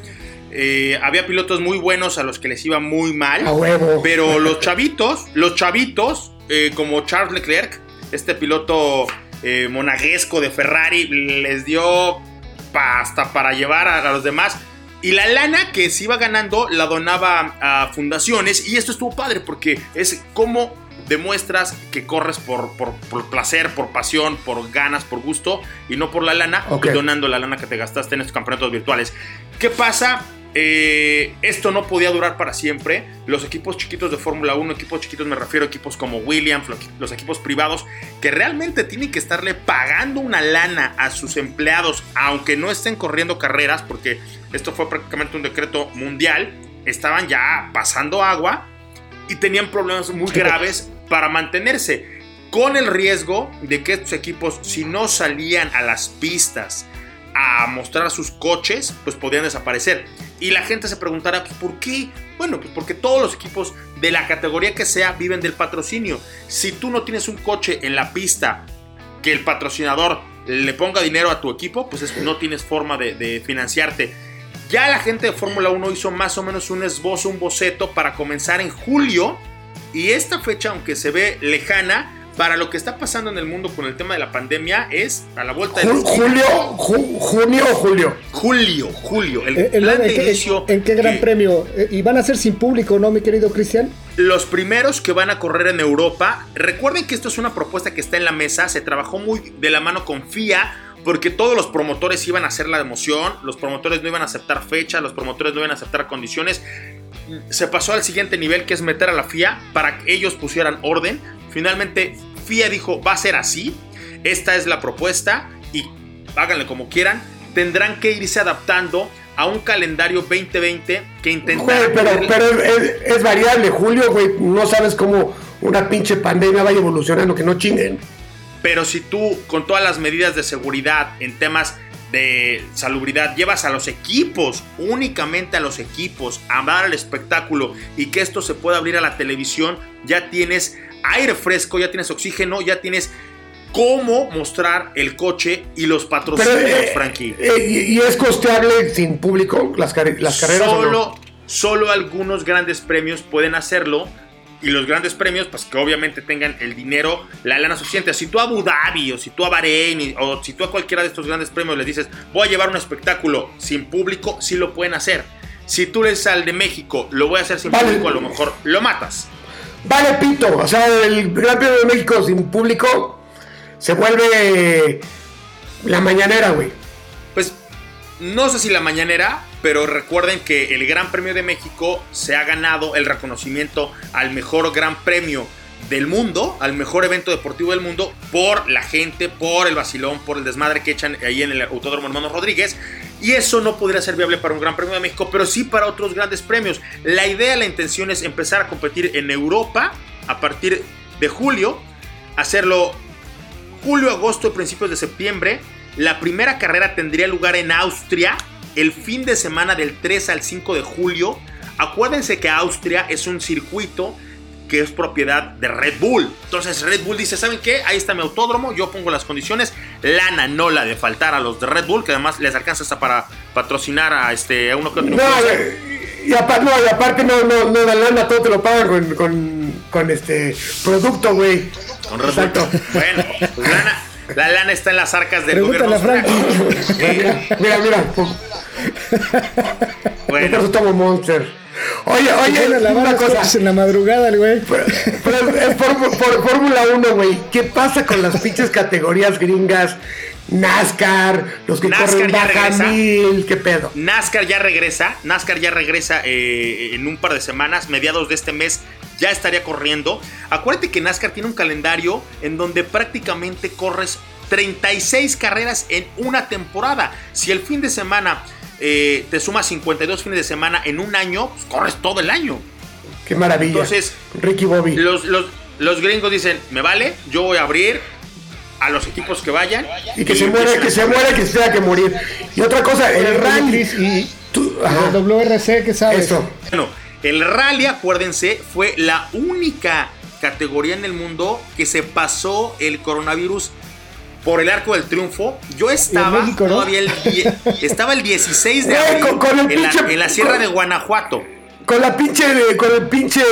Eh, había pilotos muy buenos a los que les iba muy mal. Pero los chavitos, los chavitos, eh, como Charles Leclerc, este piloto eh, monaguesco de Ferrari, les dio hasta para llevar a, los demás. Y la lana que se iba ganando la donaba a fundaciones. Y esto estuvo padre porque es como demuestras que corres por, por, placer, por pasión, por ganas, por gusto y no por la lana, donando la lana que te gastaste en estos campeonatos virtuales. ¿Qué pasa? Eh, esto no podía durar para siempre. Los equipos chiquitos de Fórmula 1, equipos chiquitos me refiero a equipos como Williams, los equipos privados, que realmente tienen que estarle pagando una lana a sus empleados, aunque no estén corriendo carreras, porque esto fue prácticamente un decreto mundial, estaban ya pasando agua y tenían problemas muy graves para mantenerse, con el riesgo de que estos equipos, si no salían a las pistas, a mostrar sus coches, pues podían desaparecer. Y la gente se preguntará, pues, ¿por qué? Bueno, pues porque todos los equipos de la categoría que sea viven del patrocinio. Si tú no tienes un coche en la pista que el patrocinador le ponga dinero a tu equipo, pues no tienes forma de, de financiarte. Ya la gente de Fórmula 1 hizo más o menos un esbozo, un boceto para comenzar en julio. Y esta fecha, aunque se ve lejana, para lo que está pasando en el mundo con el tema de la pandemia es a la vuelta de julio junio o julio julio julio el, eh, en, qué gran premio eh, y van a ser sin público no mi querido Cristian los primeros que van a correr en Europa recuerden que esto es una propuesta que está en la mesa se trabajó muy de la mano con FIA porque todos los promotores iban a hacer la emoción, los promotores no iban a aceptar fecha, los promotores no iban a aceptar condiciones. Se pasó al siguiente nivel que es meter a la FIA para que ellos pusieran orden. Finalmente, FIA dijo, va a ser así, esta es la propuesta y háganle como quieran. Tendrán que irse adaptando a un calendario 2020 que intenta. pero, pero es, variable, Julio, güey. No sabes cómo una pinche pandemia vaya evolucionando, que no chinguen. Pero si tú, con todas las medidas de seguridad en temas de salubridad, llevas a los equipos, únicamente a los equipos, a dar el espectáculo y que esto se pueda abrir a la televisión, ya tienes aire fresco, ya tienes oxígeno, ya tienes cómo mostrar el coche y los patrocinios, eh, Frankie. Eh, y, es costeable sin público las, las carreras? Solo, solo algunos grandes premios pueden hacerlo. Y los grandes premios, pues que obviamente tengan el dinero, la lana suficiente. Si tú a Abu Dhabi o si tú a Bahrein o si tú a cualquiera de estos grandes premios les dices, voy a llevar un espectáculo sin público, sí lo pueden hacer. Si tú les al de México, lo voy a hacer sin público, a lo mejor lo matas. Vale, pito. O sea, el Gran Premio de México sin público se vuelve la mañanera, güey. Pues no sé si la mañanera, pero recuerden que el Gran Premio de México se ha ganado el reconocimiento al mejor Gran Premio del mundo, al mejor evento deportivo del mundo, por la gente, por el vacilón, por el desmadre que echan ahí en el Autódromo Hermanos Rodríguez. Y eso no podría ser viable para un Gran Premio de México, pero sí para otros grandes premios. La idea, la intención es empezar a competir en Europa a partir de julio, hacerlo julio, agosto principios de septiembre. La primera carrera tendría lugar en Austria el fin de semana del 3 al 5 de julio. Acuérdense que Austria es un circuito que es propiedad de Red Bull. Entonces Red Bull dice, ¿saben qué? Ahí está mi autódromo, yo pongo las condiciones, lana no la de faltar a los de Red Bull, que además les alcanza hasta para patrocinar a este uno que otro. No, y, aparte, no, y aparte no, no, no, la lana todo te lo pagan con, con, con este producto, güey. Con Exacto. Bueno, pues lana, la lana está en las arcas del Pregúntale gobierno. A mira, mira, mira. Bueno. Por tomo Monster. Oye, oye, la una cosa. En la madrugada, güey. Pero, es Fórmula 1, güey. ¿Qué pasa con las pinches categorías gringas? NASCAR, los que corren baja mil, ¿qué pedo? NASCAR ya regresa, NASCAR ya regresa eh, en un par de semanas, mediados de este mes ya estaría corriendo. Acuérdate que NASCAR tiene un calendario en donde prácticamente corres 36 carreras en una temporada. Si el fin de semana eh, te sumas 52 fines de semana en un año, pues corres todo el año. Qué maravilla. Entonces, Ricky Bobby. Los, los, gringos dicen, me vale, yo voy a abrir a los equipos que vayan. Y que se muera, que se muera, que se tenga que morir. Y otra cosa, el rally. Y, el WRC, que sabes? Eso. Bueno, el rally, acuérdense, fue la única categoría en el mundo que se pasó el coronavirus por el arco del triunfo. Yo estaba todavía el, estaba el 16 de abril en, la, sierra de Guanajuato. Con la pinche con el pinche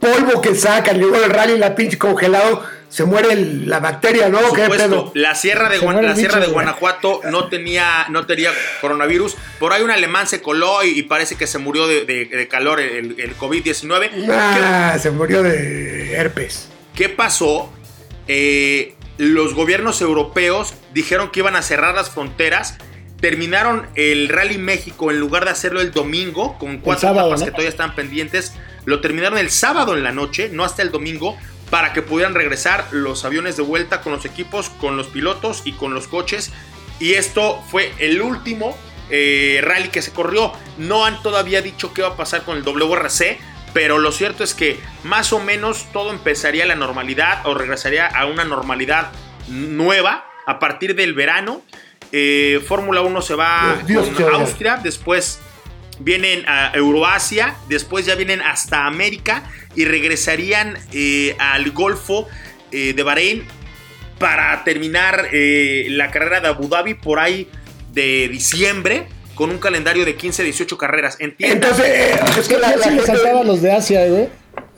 polvo que sacan, luego el rally la pinche congelado se muere la bacteria, ¿no? ¿Qué pedo? La sierra de, la sierra de Guanajuato no tenía, no tenía coronavirus. Por ahí un alemán se coló y, parece que se murió de, calor el, el COVID-19. Ah, se murió de herpes. ¿Qué pasó? Eh, los gobiernos europeos dijeron que iban a cerrar las fronteras. Terminaron el Rally México en lugar de hacerlo el domingo con cuatro etapas que todavía están pendientes. Lo terminaron el sábado en la noche, no hasta el domingo, para que pudieran regresar los aviones de vuelta con los equipos, con los pilotos y con los coches. Y esto fue el último eh, rally que se corrió. No han todavía dicho qué va a pasar con el WRC, pero lo cierto es que más o menos todo empezaría a la normalidad o regresaría a una normalidad nueva a partir del verano. Eh, Fórmula 1 se va a Austria, después vienen a Euroasia, después ya vienen hasta América y regresarían eh, al Golfo eh, de Bahrein para terminar la carrera de Abu Dhabi por ahí de diciembre con un calendario de 15, 18 carreras. Entonces, es que la, la los de Asia, güey.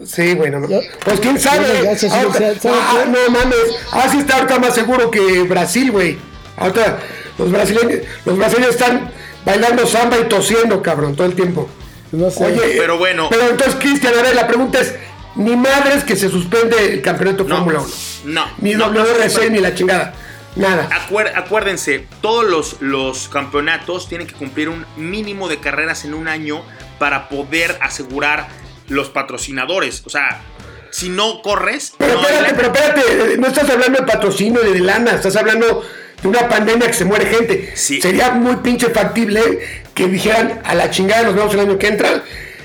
Sí, bueno. Pues quién sabe. Ah, no mames. Así está ahorita más seguro que Brasil, güey. Ahorita los brasileños, los brasileños están bailando samba y tosiendo, cabrón, todo el tiempo. No sé. Oye, pero bueno. Pero entonces, Cristian, a ver, la pregunta es: ni madres que se suspende el campeonato Fórmula 1. No. Ni WRC, ni la chingada. Nada. acuérdense, todos los, los campeonatos tienen que cumplir un mínimo de carreras en un año para poder asegurar los patrocinadores. O sea, si no corres. Pero espérate, pero espérate, no estás hablando de patrocinio ni de lana, estás hablando de una pandemia que se muere gente. Sería muy pinche factible que dijeran a la chingada nos vemos el año que entra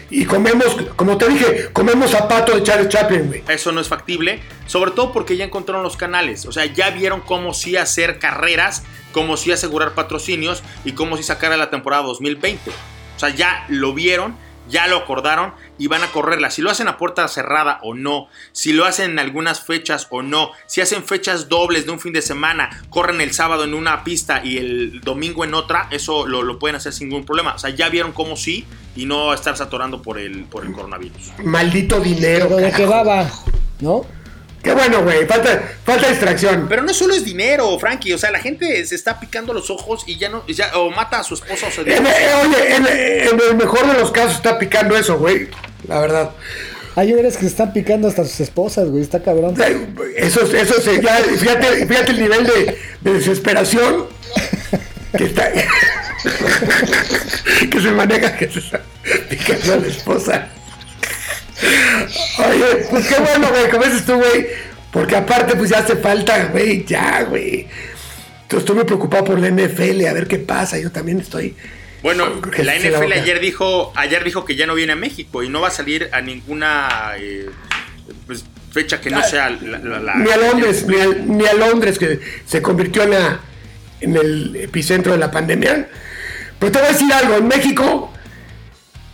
y comemos, como te dije, comemos zapato de Charles Chaplin, güey. Eso no es factible, sobre todo porque ya encontraron los canales, o sea, ya vieron cómo sí hacer carreras, cómo sí asegurar patrocinios y cómo sí sacar a la temporada 2020. O sea, ya lo vieron ya lo acordaron y van a correrla. Si lo hacen a puerta cerrada o no, si lo hacen en algunas fechas o no, si hacen fechas dobles de un fin de semana, corren el sábado en una pista y el domingo en otra, eso lo, pueden hacer sin ningún problema. O sea, ya vieron cómo sí y no estar saturando por el, por el coronavirus. Maldito dinero. Pero de qué baba, ¿no? Qué bueno, güey. Falta, falta distracción. Pero no solo es dinero, Frankie. O sea, la gente se está picando los ojos y ya no. Ya, o mata a su esposa o se eh, Oye, en, el mejor de los casos está picando eso, güey. La verdad. Hay hombres que se están picando hasta sus esposas, güey. Está cabrón. Eso, eso se, ya, fíjate, fíjate el nivel de, desesperación que está. que se maneja que se está picando a la esposa. Oye, pues qué bueno, güey, como dices tú, güey. Porque aparte, pues ya hace falta, güey, ya, güey. Entonces estoy muy preocupado por la NFL, a ver qué pasa. Yo también estoy. Bueno, la NFL ayer dijo, ayer dijo que ya no viene a México y no va a salir a ninguna eh, pues, fecha que no sea la, ni a Londres, ni a, Londres que se convirtió en, en el epicentro de la pandemia. Pero te voy a decir algo, en México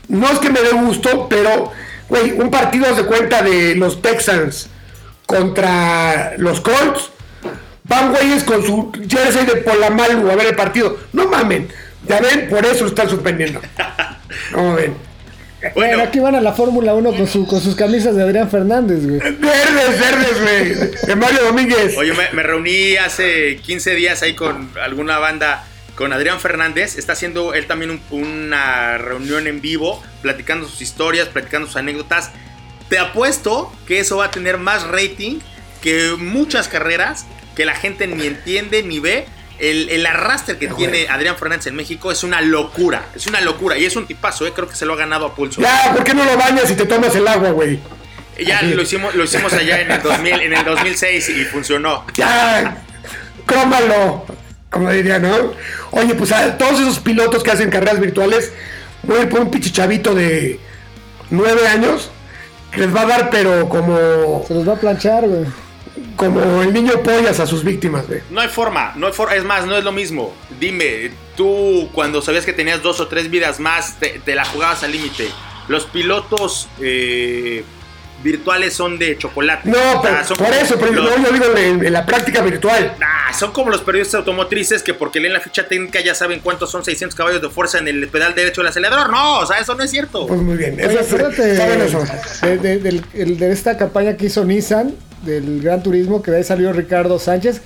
no es que me dé gusto, pero Güey, un partido de cuenta de los Texans contra los Colts. Van güeyes con su jersey de Polamalu a ver el partido. No mamen. Ya ven, por eso lo están suspendiendo. ¿Cómo ven? Bueno, aquí van a la Fórmula 1 con, con sus camisas de Adrián Fernández, güey. Verdes, verdes, güey. De Mario Domínguez. Oye, me, me, reuní hace 15 días ahí con alguna banda con Adrián Fernández. Está haciendo él también una reunión en vivo, platicando sus historias, platicando sus anécdotas. Te apuesto que eso va a tener más rating que muchas carreras que la gente ni entiende ni ve. El, arrastre que tiene Adrián Fernández en México es una locura. Es una locura. Y es un tipazo, ¿eh? creo que se lo ha ganado a pulso. Ya, ¿por qué no lo bañas y te tomas el agua, güey? Ya lo hicimos, lo hicimos allá en el, 2000, en el 2006 y funcionó. Ya, crómalo como diría, ¿no? Oye, pues a todos esos pilotos que hacen carreras virtuales, voy a ir por un pichichavito de nueve años, que les va a dar, pero como. Se los va a planchar, güey. Como el niño pollas a sus víctimas, güey. No hay forma, no hay forma. Es más, no es lo mismo. Dime, tú cuando sabías que tenías dos o tres vidas más, te, te la jugabas al límite. Los pilotos. Eh, virtuales son de chocolate. No, por eso, pero yo digo en, la práctica virtual. Nah, son como los periodistas automotrices que porque leen la ficha técnica ya saben cuántos son 600 caballos de fuerza en el pedal derecho del acelerador. No, o sea, eso no es cierto. Pues muy bien. Eso De, esta campaña que hizo Nissan, del Gran Turismo, que de ahí salió Ricardo Sánchez,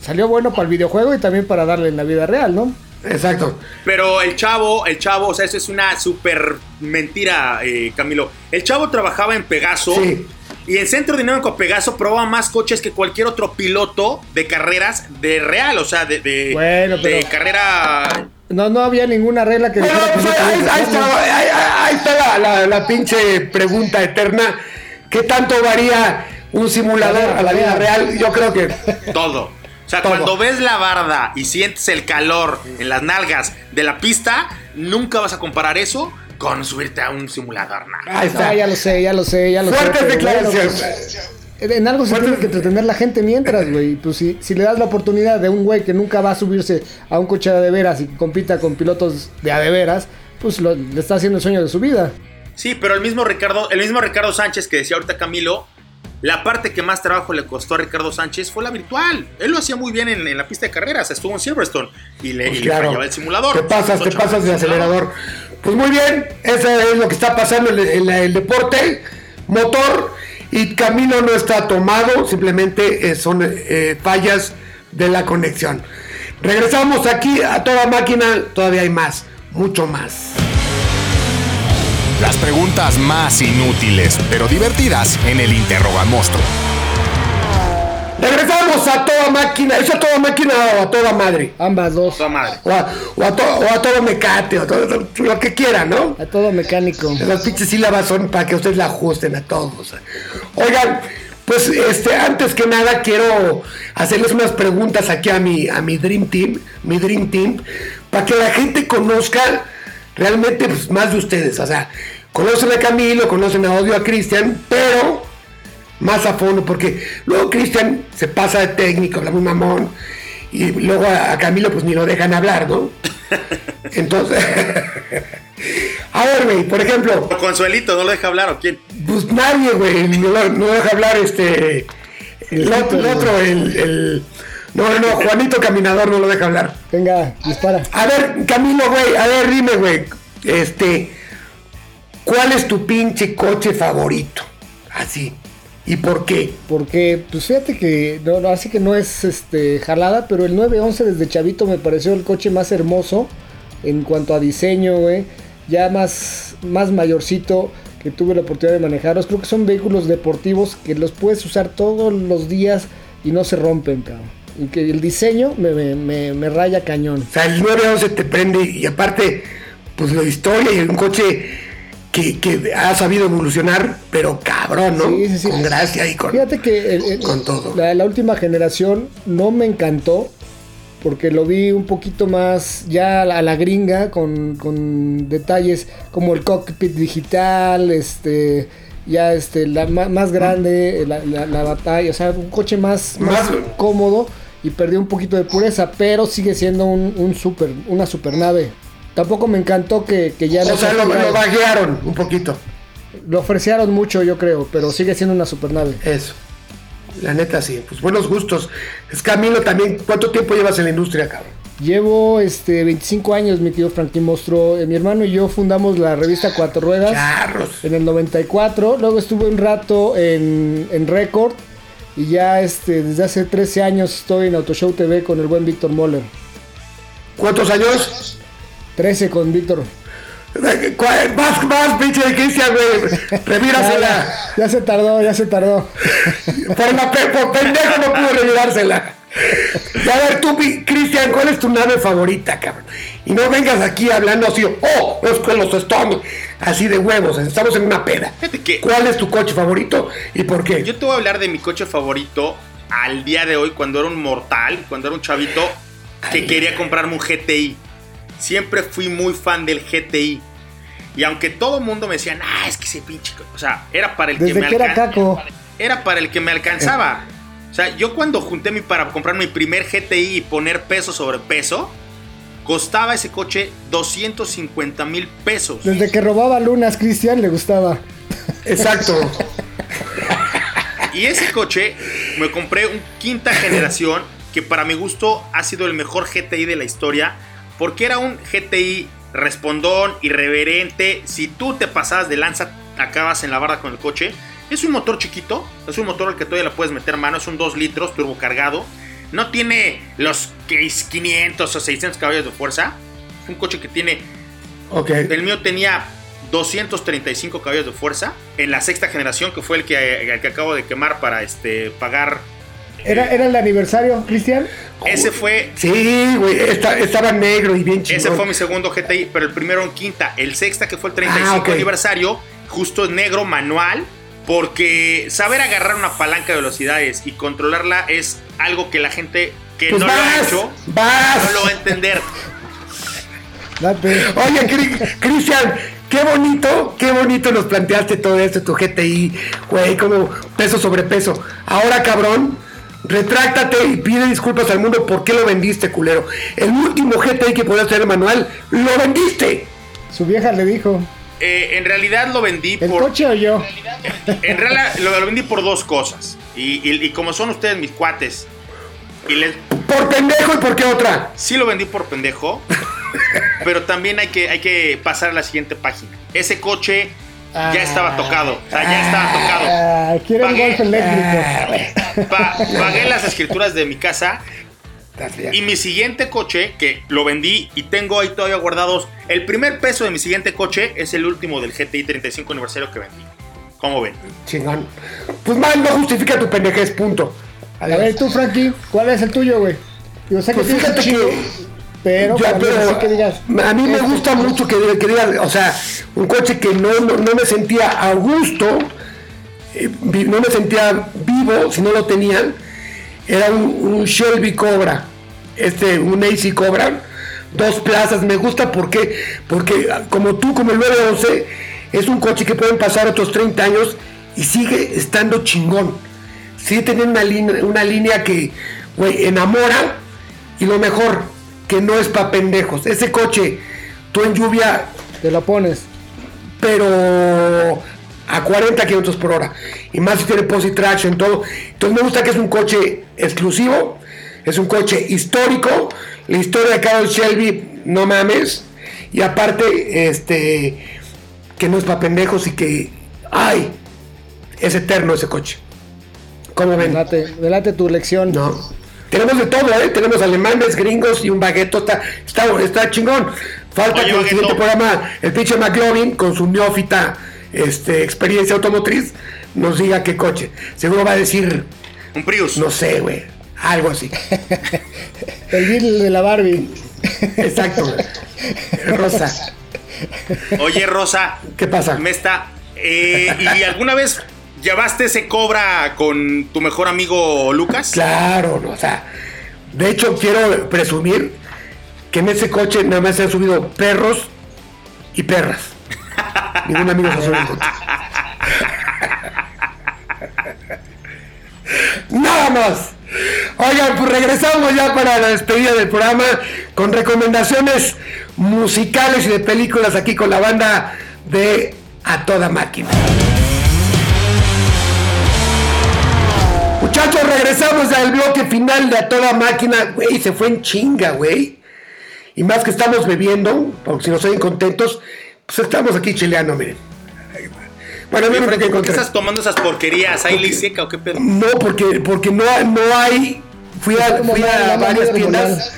salió bueno para el videojuego y también para darle en la vida real, ¿no? Exacto. Pero el chavo, el chavo, o sea, eso es una súper mentira, eh, Camilo. El chavo trabajaba en Pegaso. Y el Centro Dinámico Pegaso probaba más coches que cualquier otro piloto de carreras de real, o sea, de, de, carrera. No, no había ninguna regla que. Bueno, pues ahí, está, la, la, pinche pregunta eterna. ¿Qué tanto varía un simulador a la vida real? Yo creo que. Todo. O sea, cuando ves la barda y sientes el calor en las nalgas de la pista, nunca vas a comparar eso con subirte a un simulador. Ahí está. ya lo sé, ya lo sé, ya lo Fuertes sé. declaraciones. en algo se tiene que entretener la gente mientras, güey. Pues si, si le das la oportunidad de un güey que nunca va a subirse a un coche de veras y compita con pilotos de a de veras, pues le está haciendo el sueño de su vida. Sí, pero el mismo Ricardo, el mismo Ricardo Sánchez que decía ahorita Camilo, la parte que más trabajo le costó a Ricardo Sánchez fue la virtual. Él lo hacía muy bien en, la pista de carreras, estuvo en Silverstone y le, pues fallaba el simulador. Te pasas, te pasas de acelerador. Pues muy bien, eso es lo que está pasando en, el deporte. Motor y camino no está tomado, simplemente eh, son eh, fallas de la conexión. Regresamos aquí a toda máquina, todavía hay más, mucho más. Las preguntas más inútiles, pero divertidas en el Interrogamonstruo. Regresamos a toda máquina. ¿Es a toda máquina o a toda madre? Ambas dos. Toda madre. O a, todo mecate, o todo, lo que quieran, ¿no? A todo mecánico. Las pinches sílabas son para que ustedes la ajusten a todos. Oigan, pues este, antes que nada quiero hacerles unas preguntas aquí a mi, a mi Dream Team, mi Dream Team, para que la gente conozca realmente pues, más de ustedes. O sea, conocen a Camilo, conocen a Odio a Cristian, pero más a fondo, porque luego Cristian se pasa de técnico, habla muy mamón, y luego a, Camilo pues ni lo dejan hablar, ¿no? Entonces, a ver, güey, por ejemplo. Consuelito, ¿no lo deja hablar o quién? Pues nadie, güey, no, no deja hablar este. El, otro, el, el, No, no, Juanito Caminador no lo deja hablar. Venga, dispara. A ver, Camilo, güey, a ver, dime, güey. Este. ¿Cuál es tu pinche coche favorito? Así. ¿Y por qué? Porque, pues fíjate que, no, así que no es este jalada, pero el 911 desde chavito me pareció el coche más hermoso en cuanto a diseño, güey. Ya más, más mayorcito que tuve la oportunidad de manejarlos. Creo que son vehículos deportivos que los puedes usar todos los días y no se rompen, cabrón. Y que el diseño me, me, me raya cañón. O sea, el 911 te prende y aparte, pues la historia y un coche que, ha sabido evolucionar, pero cabrón, ¿no? Sí, sí, sí. Con gracia y con, Fíjate que con todo. La, última generación no me encantó, porque lo vi un poquito más ya a la gringa, con, con detalles como el cockpit digital, este ya este la más grande la, batalla o sea un coche más, más, cómodo y perdió un poquito de pureza pero sigue siendo un, un super una supernave Tampoco me encantó que, ya... O sea, lo, lo baguearon un poquito. Lo ofrecieron mucho, yo creo, pero sigue siendo una supernave. Eso. La neta, sí. Pues buenos gustos. Es Camilo también. ¿Cuánto tiempo llevas en la industria, cabrón? Llevo este 25 años, mi tío Franklin Monstruo. Eh, mi hermano y yo fundamos la revista Cuatro Ruedas en el 94. Luego estuve un rato en, en Record. Y ya este, desde hace 13 años estoy en Autoshow TV con el buen Víctor Moller. ¿Cuántos años? 13 con Víctor. Más, más, pinche de Cristian, güey. Revírasela. Ya, se tardó, ya se tardó. Por, la, por pendejo no pudo revirársela. A ver, tú, Cristian, ¿cuál es tu nave favorita, cabrón? Y no vengas aquí hablando así, oh, es que los Stones, así de huevos, estamos en una peda. ¿Cuál es tu coche favorito y por qué? Yo te voy a hablar de mi coche favorito al día de hoy, cuando era un mortal, cuando era un chavito que quería comprarme un GTI siempre fui muy fan del GTI. Y aunque todo el mundo me decía, ah, es que ese pinche. O sea, era para el que me alcanzaba. Era para el que me alcanzaba. O sea, yo cuando junté mi para comprar mi primer GTI y poner peso sobre peso, costaba ese coche 250 mil pesos. Desde que robaba lunas, Cristian le gustaba. Exacto. y ese coche me compré un quinta generación que para mi gusto ha sido el mejor GTI de la historia porque era un GTI respondón, irreverente. Si tú te pasabas de lanza, acabas en la barra con el coche. Es un motor chiquito, es un motor al que todavía le puedes meter mano, es un 2 litros turbo cargado. No tiene los 500 o 600 caballos de fuerza. Es un coche que tiene. El mío tenía 235 caballos de fuerza en la sexta generación, que fue el que, el que acabo de quemar para este, pagar ¿Era, ¿Era el aniversario, Cristian? Ese fue. Sí, güey, estaba negro y bien chido. Ese fue mi segundo GTI, pero el primero en quinta. El sexta, que fue el 35 ah, aniversario, justo es negro, manual. Porque saber agarrar una palanca de velocidades y controlarla es algo que la gente que pues no lo ha hecho no lo va a entender. Oye, Cristian, qué bonito, qué bonito nos planteaste todo esto, tu GTI, güey, como peso sobre peso. Ahora, cabrón, Retráctate y pide disculpas al mundo por qué lo vendiste, culero. El último GTI que podías tener manual, lo vendiste. Su vieja le dijo. Eh, en realidad lo vendí ¿El por. coche o yo? En realidad lo, vendí por dos cosas. Y, como son ustedes mis cuates. Y les... ¿Por pendejo y por qué otra? Sí lo vendí por pendejo. pero también hay que, hay que pasar a la siguiente página. Ese coche ya estaba tocado. O sea, ya estaba tocado. Ah, quiero golf eléctrico. pagué las escrituras de mi casa. Y mi siguiente coche, que lo vendí y tengo ahí todavía guardados. El primer peso de mi siguiente coche es el último del GTI 35 aniversario que vendí. ¿Cómo ven? Chingón. Pues mal, no justifica tu pendejez, punto. A ver, tú, Frankie, ¿cuál es el tuyo, güey? Yo sé que pues fíjate que pero, a mí me gusta mucho que, diga, o sea, un coche que no, no, me sentía a gusto, eh, no me sentía vivo si no lo tenían, era un, Shelby Cobra, este, un AC Cobra, dos plazas. Me gusta porque, porque como tú, como el 911, es un coche que pueden pasar otros 30 años y sigue estando chingón. Sigue teniendo una línea, una línea que, güey, enamora y lo mejor, que no es para pendejos. Ese coche, tú en lluvia... Te lo pones. Pero a 40 kilómetros por hora. Y más si tiene posi traction, todo. Entonces me gusta que es un coche exclusivo, es un coche histórico. La historia de Carol Shelby, no mames. Y aparte, este, que no es para pendejos y que, ay, es eterno ese coche. ¿Cómo ven? Delate, tu lección. No. Tenemos de todo, ¿eh? Tenemos alemanes, gringos y un bagueto. Está, está, está chingón. Falta que el siguiente programa, el pinche McLovin, con su neófita este, experiencia automotriz, nos diga qué coche. Seguro va a decir. Un Prius. No sé, güey. Algo así. El Beetle de la Barbie. Exacto. Rosa. Oye, Rosa. ¿Qué pasa? Me está. Eh, ¿Y alguna vez llevaste ese cobra con tu mejor amigo Lucas? Claro, o sea. De hecho, quiero presumir que en ese coche nada más se han subido perros y perras. Ningún amigo se subido Nada más. Oigan, pues regresamos ya para la despedida del programa con recomendaciones musicales y de películas aquí con la banda de A Toda Máquina. Muchachos, regresamos al bloque final de A Toda Máquina. Güey, se fue en chinga, güey. Y más que estamos bebiendo, porque si nos oyen contentos, pues estamos aquí chileando, miren. Bueno, ¿Por, ¿por qué estás tomando esas porquerías? ¿Hay ley seca o qué pedo? No, porque, porque no, no hay. Fui a, fui a varias tiendas.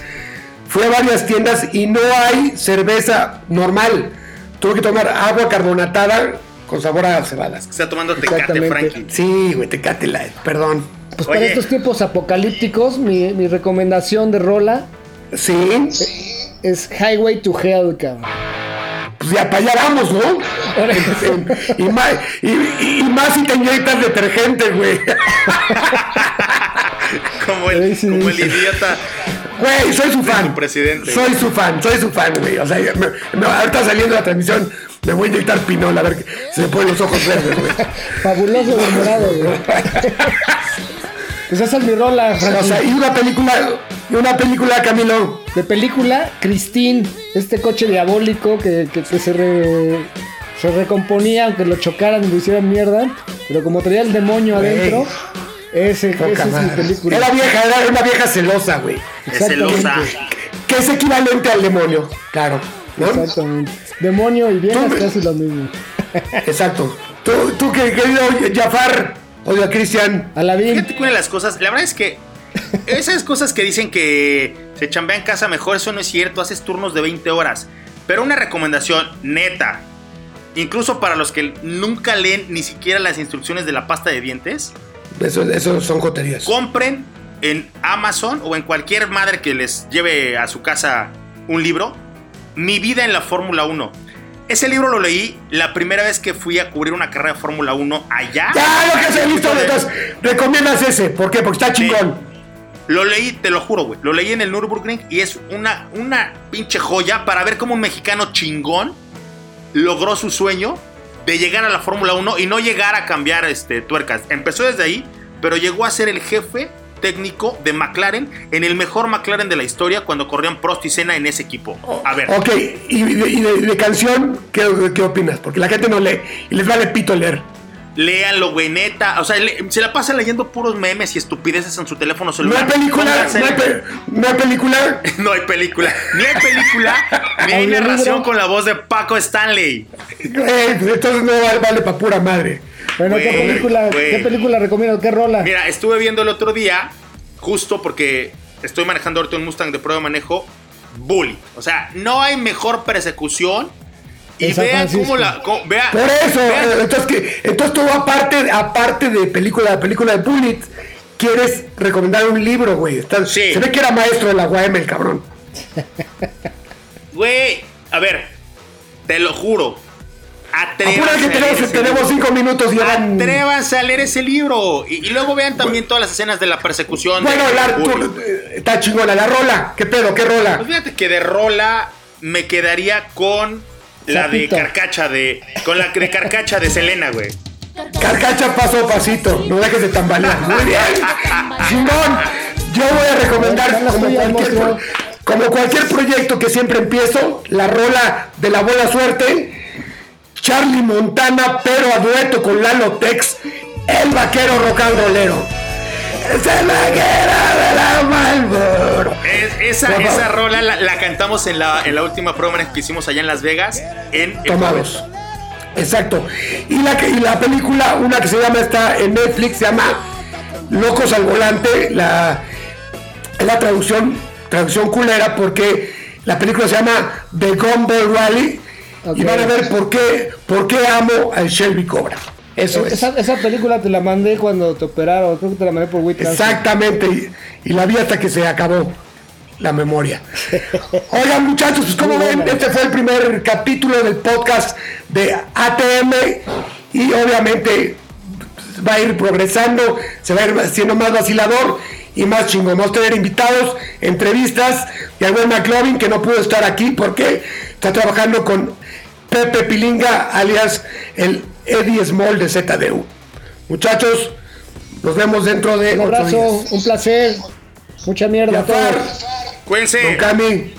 Fui a varias tiendas y no hay cerveza normal. Tuve que tomar agua carbonatada con sabor a cebadas. Está tomando tecate, Frankie. Sí, güey, tecate light, perdón. Pues para estos tiempos apocalípticos, mi, mi recomendación de rola. Sí. Es Highway to Hell, cabrón pues ya para allá vamos, ¿no? y, más, y, más si te inyectas detergente, güey. como, el, como el idiota. Güey, soy su fan. presidente. Soy su fan, soy su fan, güey. O sea, me, ahorita saliendo la transmisión, me voy a inyectar pinol a ver si me ponen los ojos verdes, güey. Fabuloso de morado, güey. Pues esa es mi rola. O sea, y una película, y una película, Camilo. De película, Christine, este coche diabólico que, que, se, se recomponía aunque lo chocaran y lo hicieran mierda. Pero como traía el demonio adentro, ese, esa es mi película. Era vieja, era una vieja celosa, güey. Celosa. Que es equivalente al demonio, claro. Exactamente. Demonio y vieja es casi lo mismo. Exacto. Tú, tú querido Jafar, Oiga, Cristian. Aladín. Fíjate que una de las cosas, la verdad es que esas cosas que dicen que se chambea en casa mejor, eso no es cierto, haces turnos de 20 horas. Pero una recomendación neta, incluso para los que nunca leen ni siquiera las instrucciones de la pasta de dientes. Eso, son joterías. Compren en Amazon o en cualquier madre que les lleve a su casa un libro, Mi vida en la Fórmula 1. Ese libro lo leí la primera vez que fui a cubrir una carrera de Fórmula 1 allá. Ya, lo que has visto, entonces, recomiendas ese. ¿Por qué? Porque está chingón. Lo leí, te lo juro, güey. Lo leí en el Nürburgring y es una, una pinche joya para ver cómo un mexicano chingón logró su sueño de llegar a la Fórmula 1 y no llegar a cambiar este, tuercas. Empezó desde ahí, pero llegó a ser el jefe técnico de McLaren en el mejor McLaren de la historia cuando corrían Prost y Senna en ese equipo. A ver. Ok, y de, canción, ¿qué, opinas? Porque la gente no lee y les vale pito leer. Léanlo, güey, neta. O sea, se la pasa leyendo puros memes y estupideces en su teléfono celular. ¿No hay película? ¿No hay, película? no hay película. Ni hay película, ni hay narración con la voz de Paco Stanley. entonces no vale, vale para pura madre. Bueno, ¿qué película, ¿qué película recomiendo? ¿Qué rola? Mira, estuve viendo el otro día, justo porque estoy manejando ahorita un Mustang de prueba de manejo, Bully. O sea, no hay mejor persecución. Y vean cómo la. Por eso, entonces, que, entonces tú, aparte, aparte de película, película de Bullet, quieres recomendar un libro, güey. Se ve que era maestro de la UAM, el cabrón. Güey, a ver, te lo juro Atrévanse, que tenemos, tenemos cinco minutos. Y Atrévanse a leer ese libro. Y, luego vean también todas las escenas de la persecución. Bueno, la, está chingona. La rola. ¿Qué pedo? ¿Qué rola? Pues fíjate que de rola me quedaría con la de carcacha de. Con la de carcacha de Selena, güey. Carcacha paso a pasito. No dejes de tambalear. Muy bien. Simón, yo voy a recomendar como cualquier, como cualquier proyecto que siempre empiezo, la rola de la buena suerte. Charlie Montana, pero a dueto con Lalo Tex, el vaquero rock and rollero. Es el vaquero de la Malboro. esa, esa rola la, cantamos en la, en la última prueba que hicimos allá en Las Vegas. En Tomados. Exacto. Y la, y la película, una que se llama, está en Netflix, se llama Locos al Volante. La, la traducción, traducción culera porque la película se llama The Gumball Rally. Y van a ver por qué, por qué amo al Shelby Cobra. Eso esa, es. esa película te la mandé cuando te operaron, creo que te la mandé por WeTransfer. Exactamente, y, la vi hasta que se acabó la memoria. Oigan, muchachos, pues como ven, este fue el primer capítulo del podcast de ATM y obviamente va a ir progresando, se va a ir siendo más vacilador y más chingón. Vamos a tener invitados, entrevistas y a buen McLovin que no pudo estar aquí porque está trabajando con Pepe Pilinga, alias el Eddie Small de ZDU. Muchachos, nos vemos dentro de. Un abrazo, un placer. Mucha mierda a todos. Cuídense. Don Cami.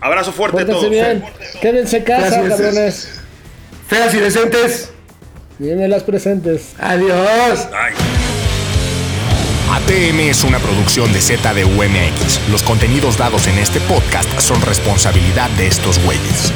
Abrazo fuerte a todos. bien. Quédense en casa, cabrones. Feas y decentes. Vienen las presentes. Adiós. ATM es una producción de ZDUMX. Los contenidos dados en este podcast son responsabilidad de estos güeyes.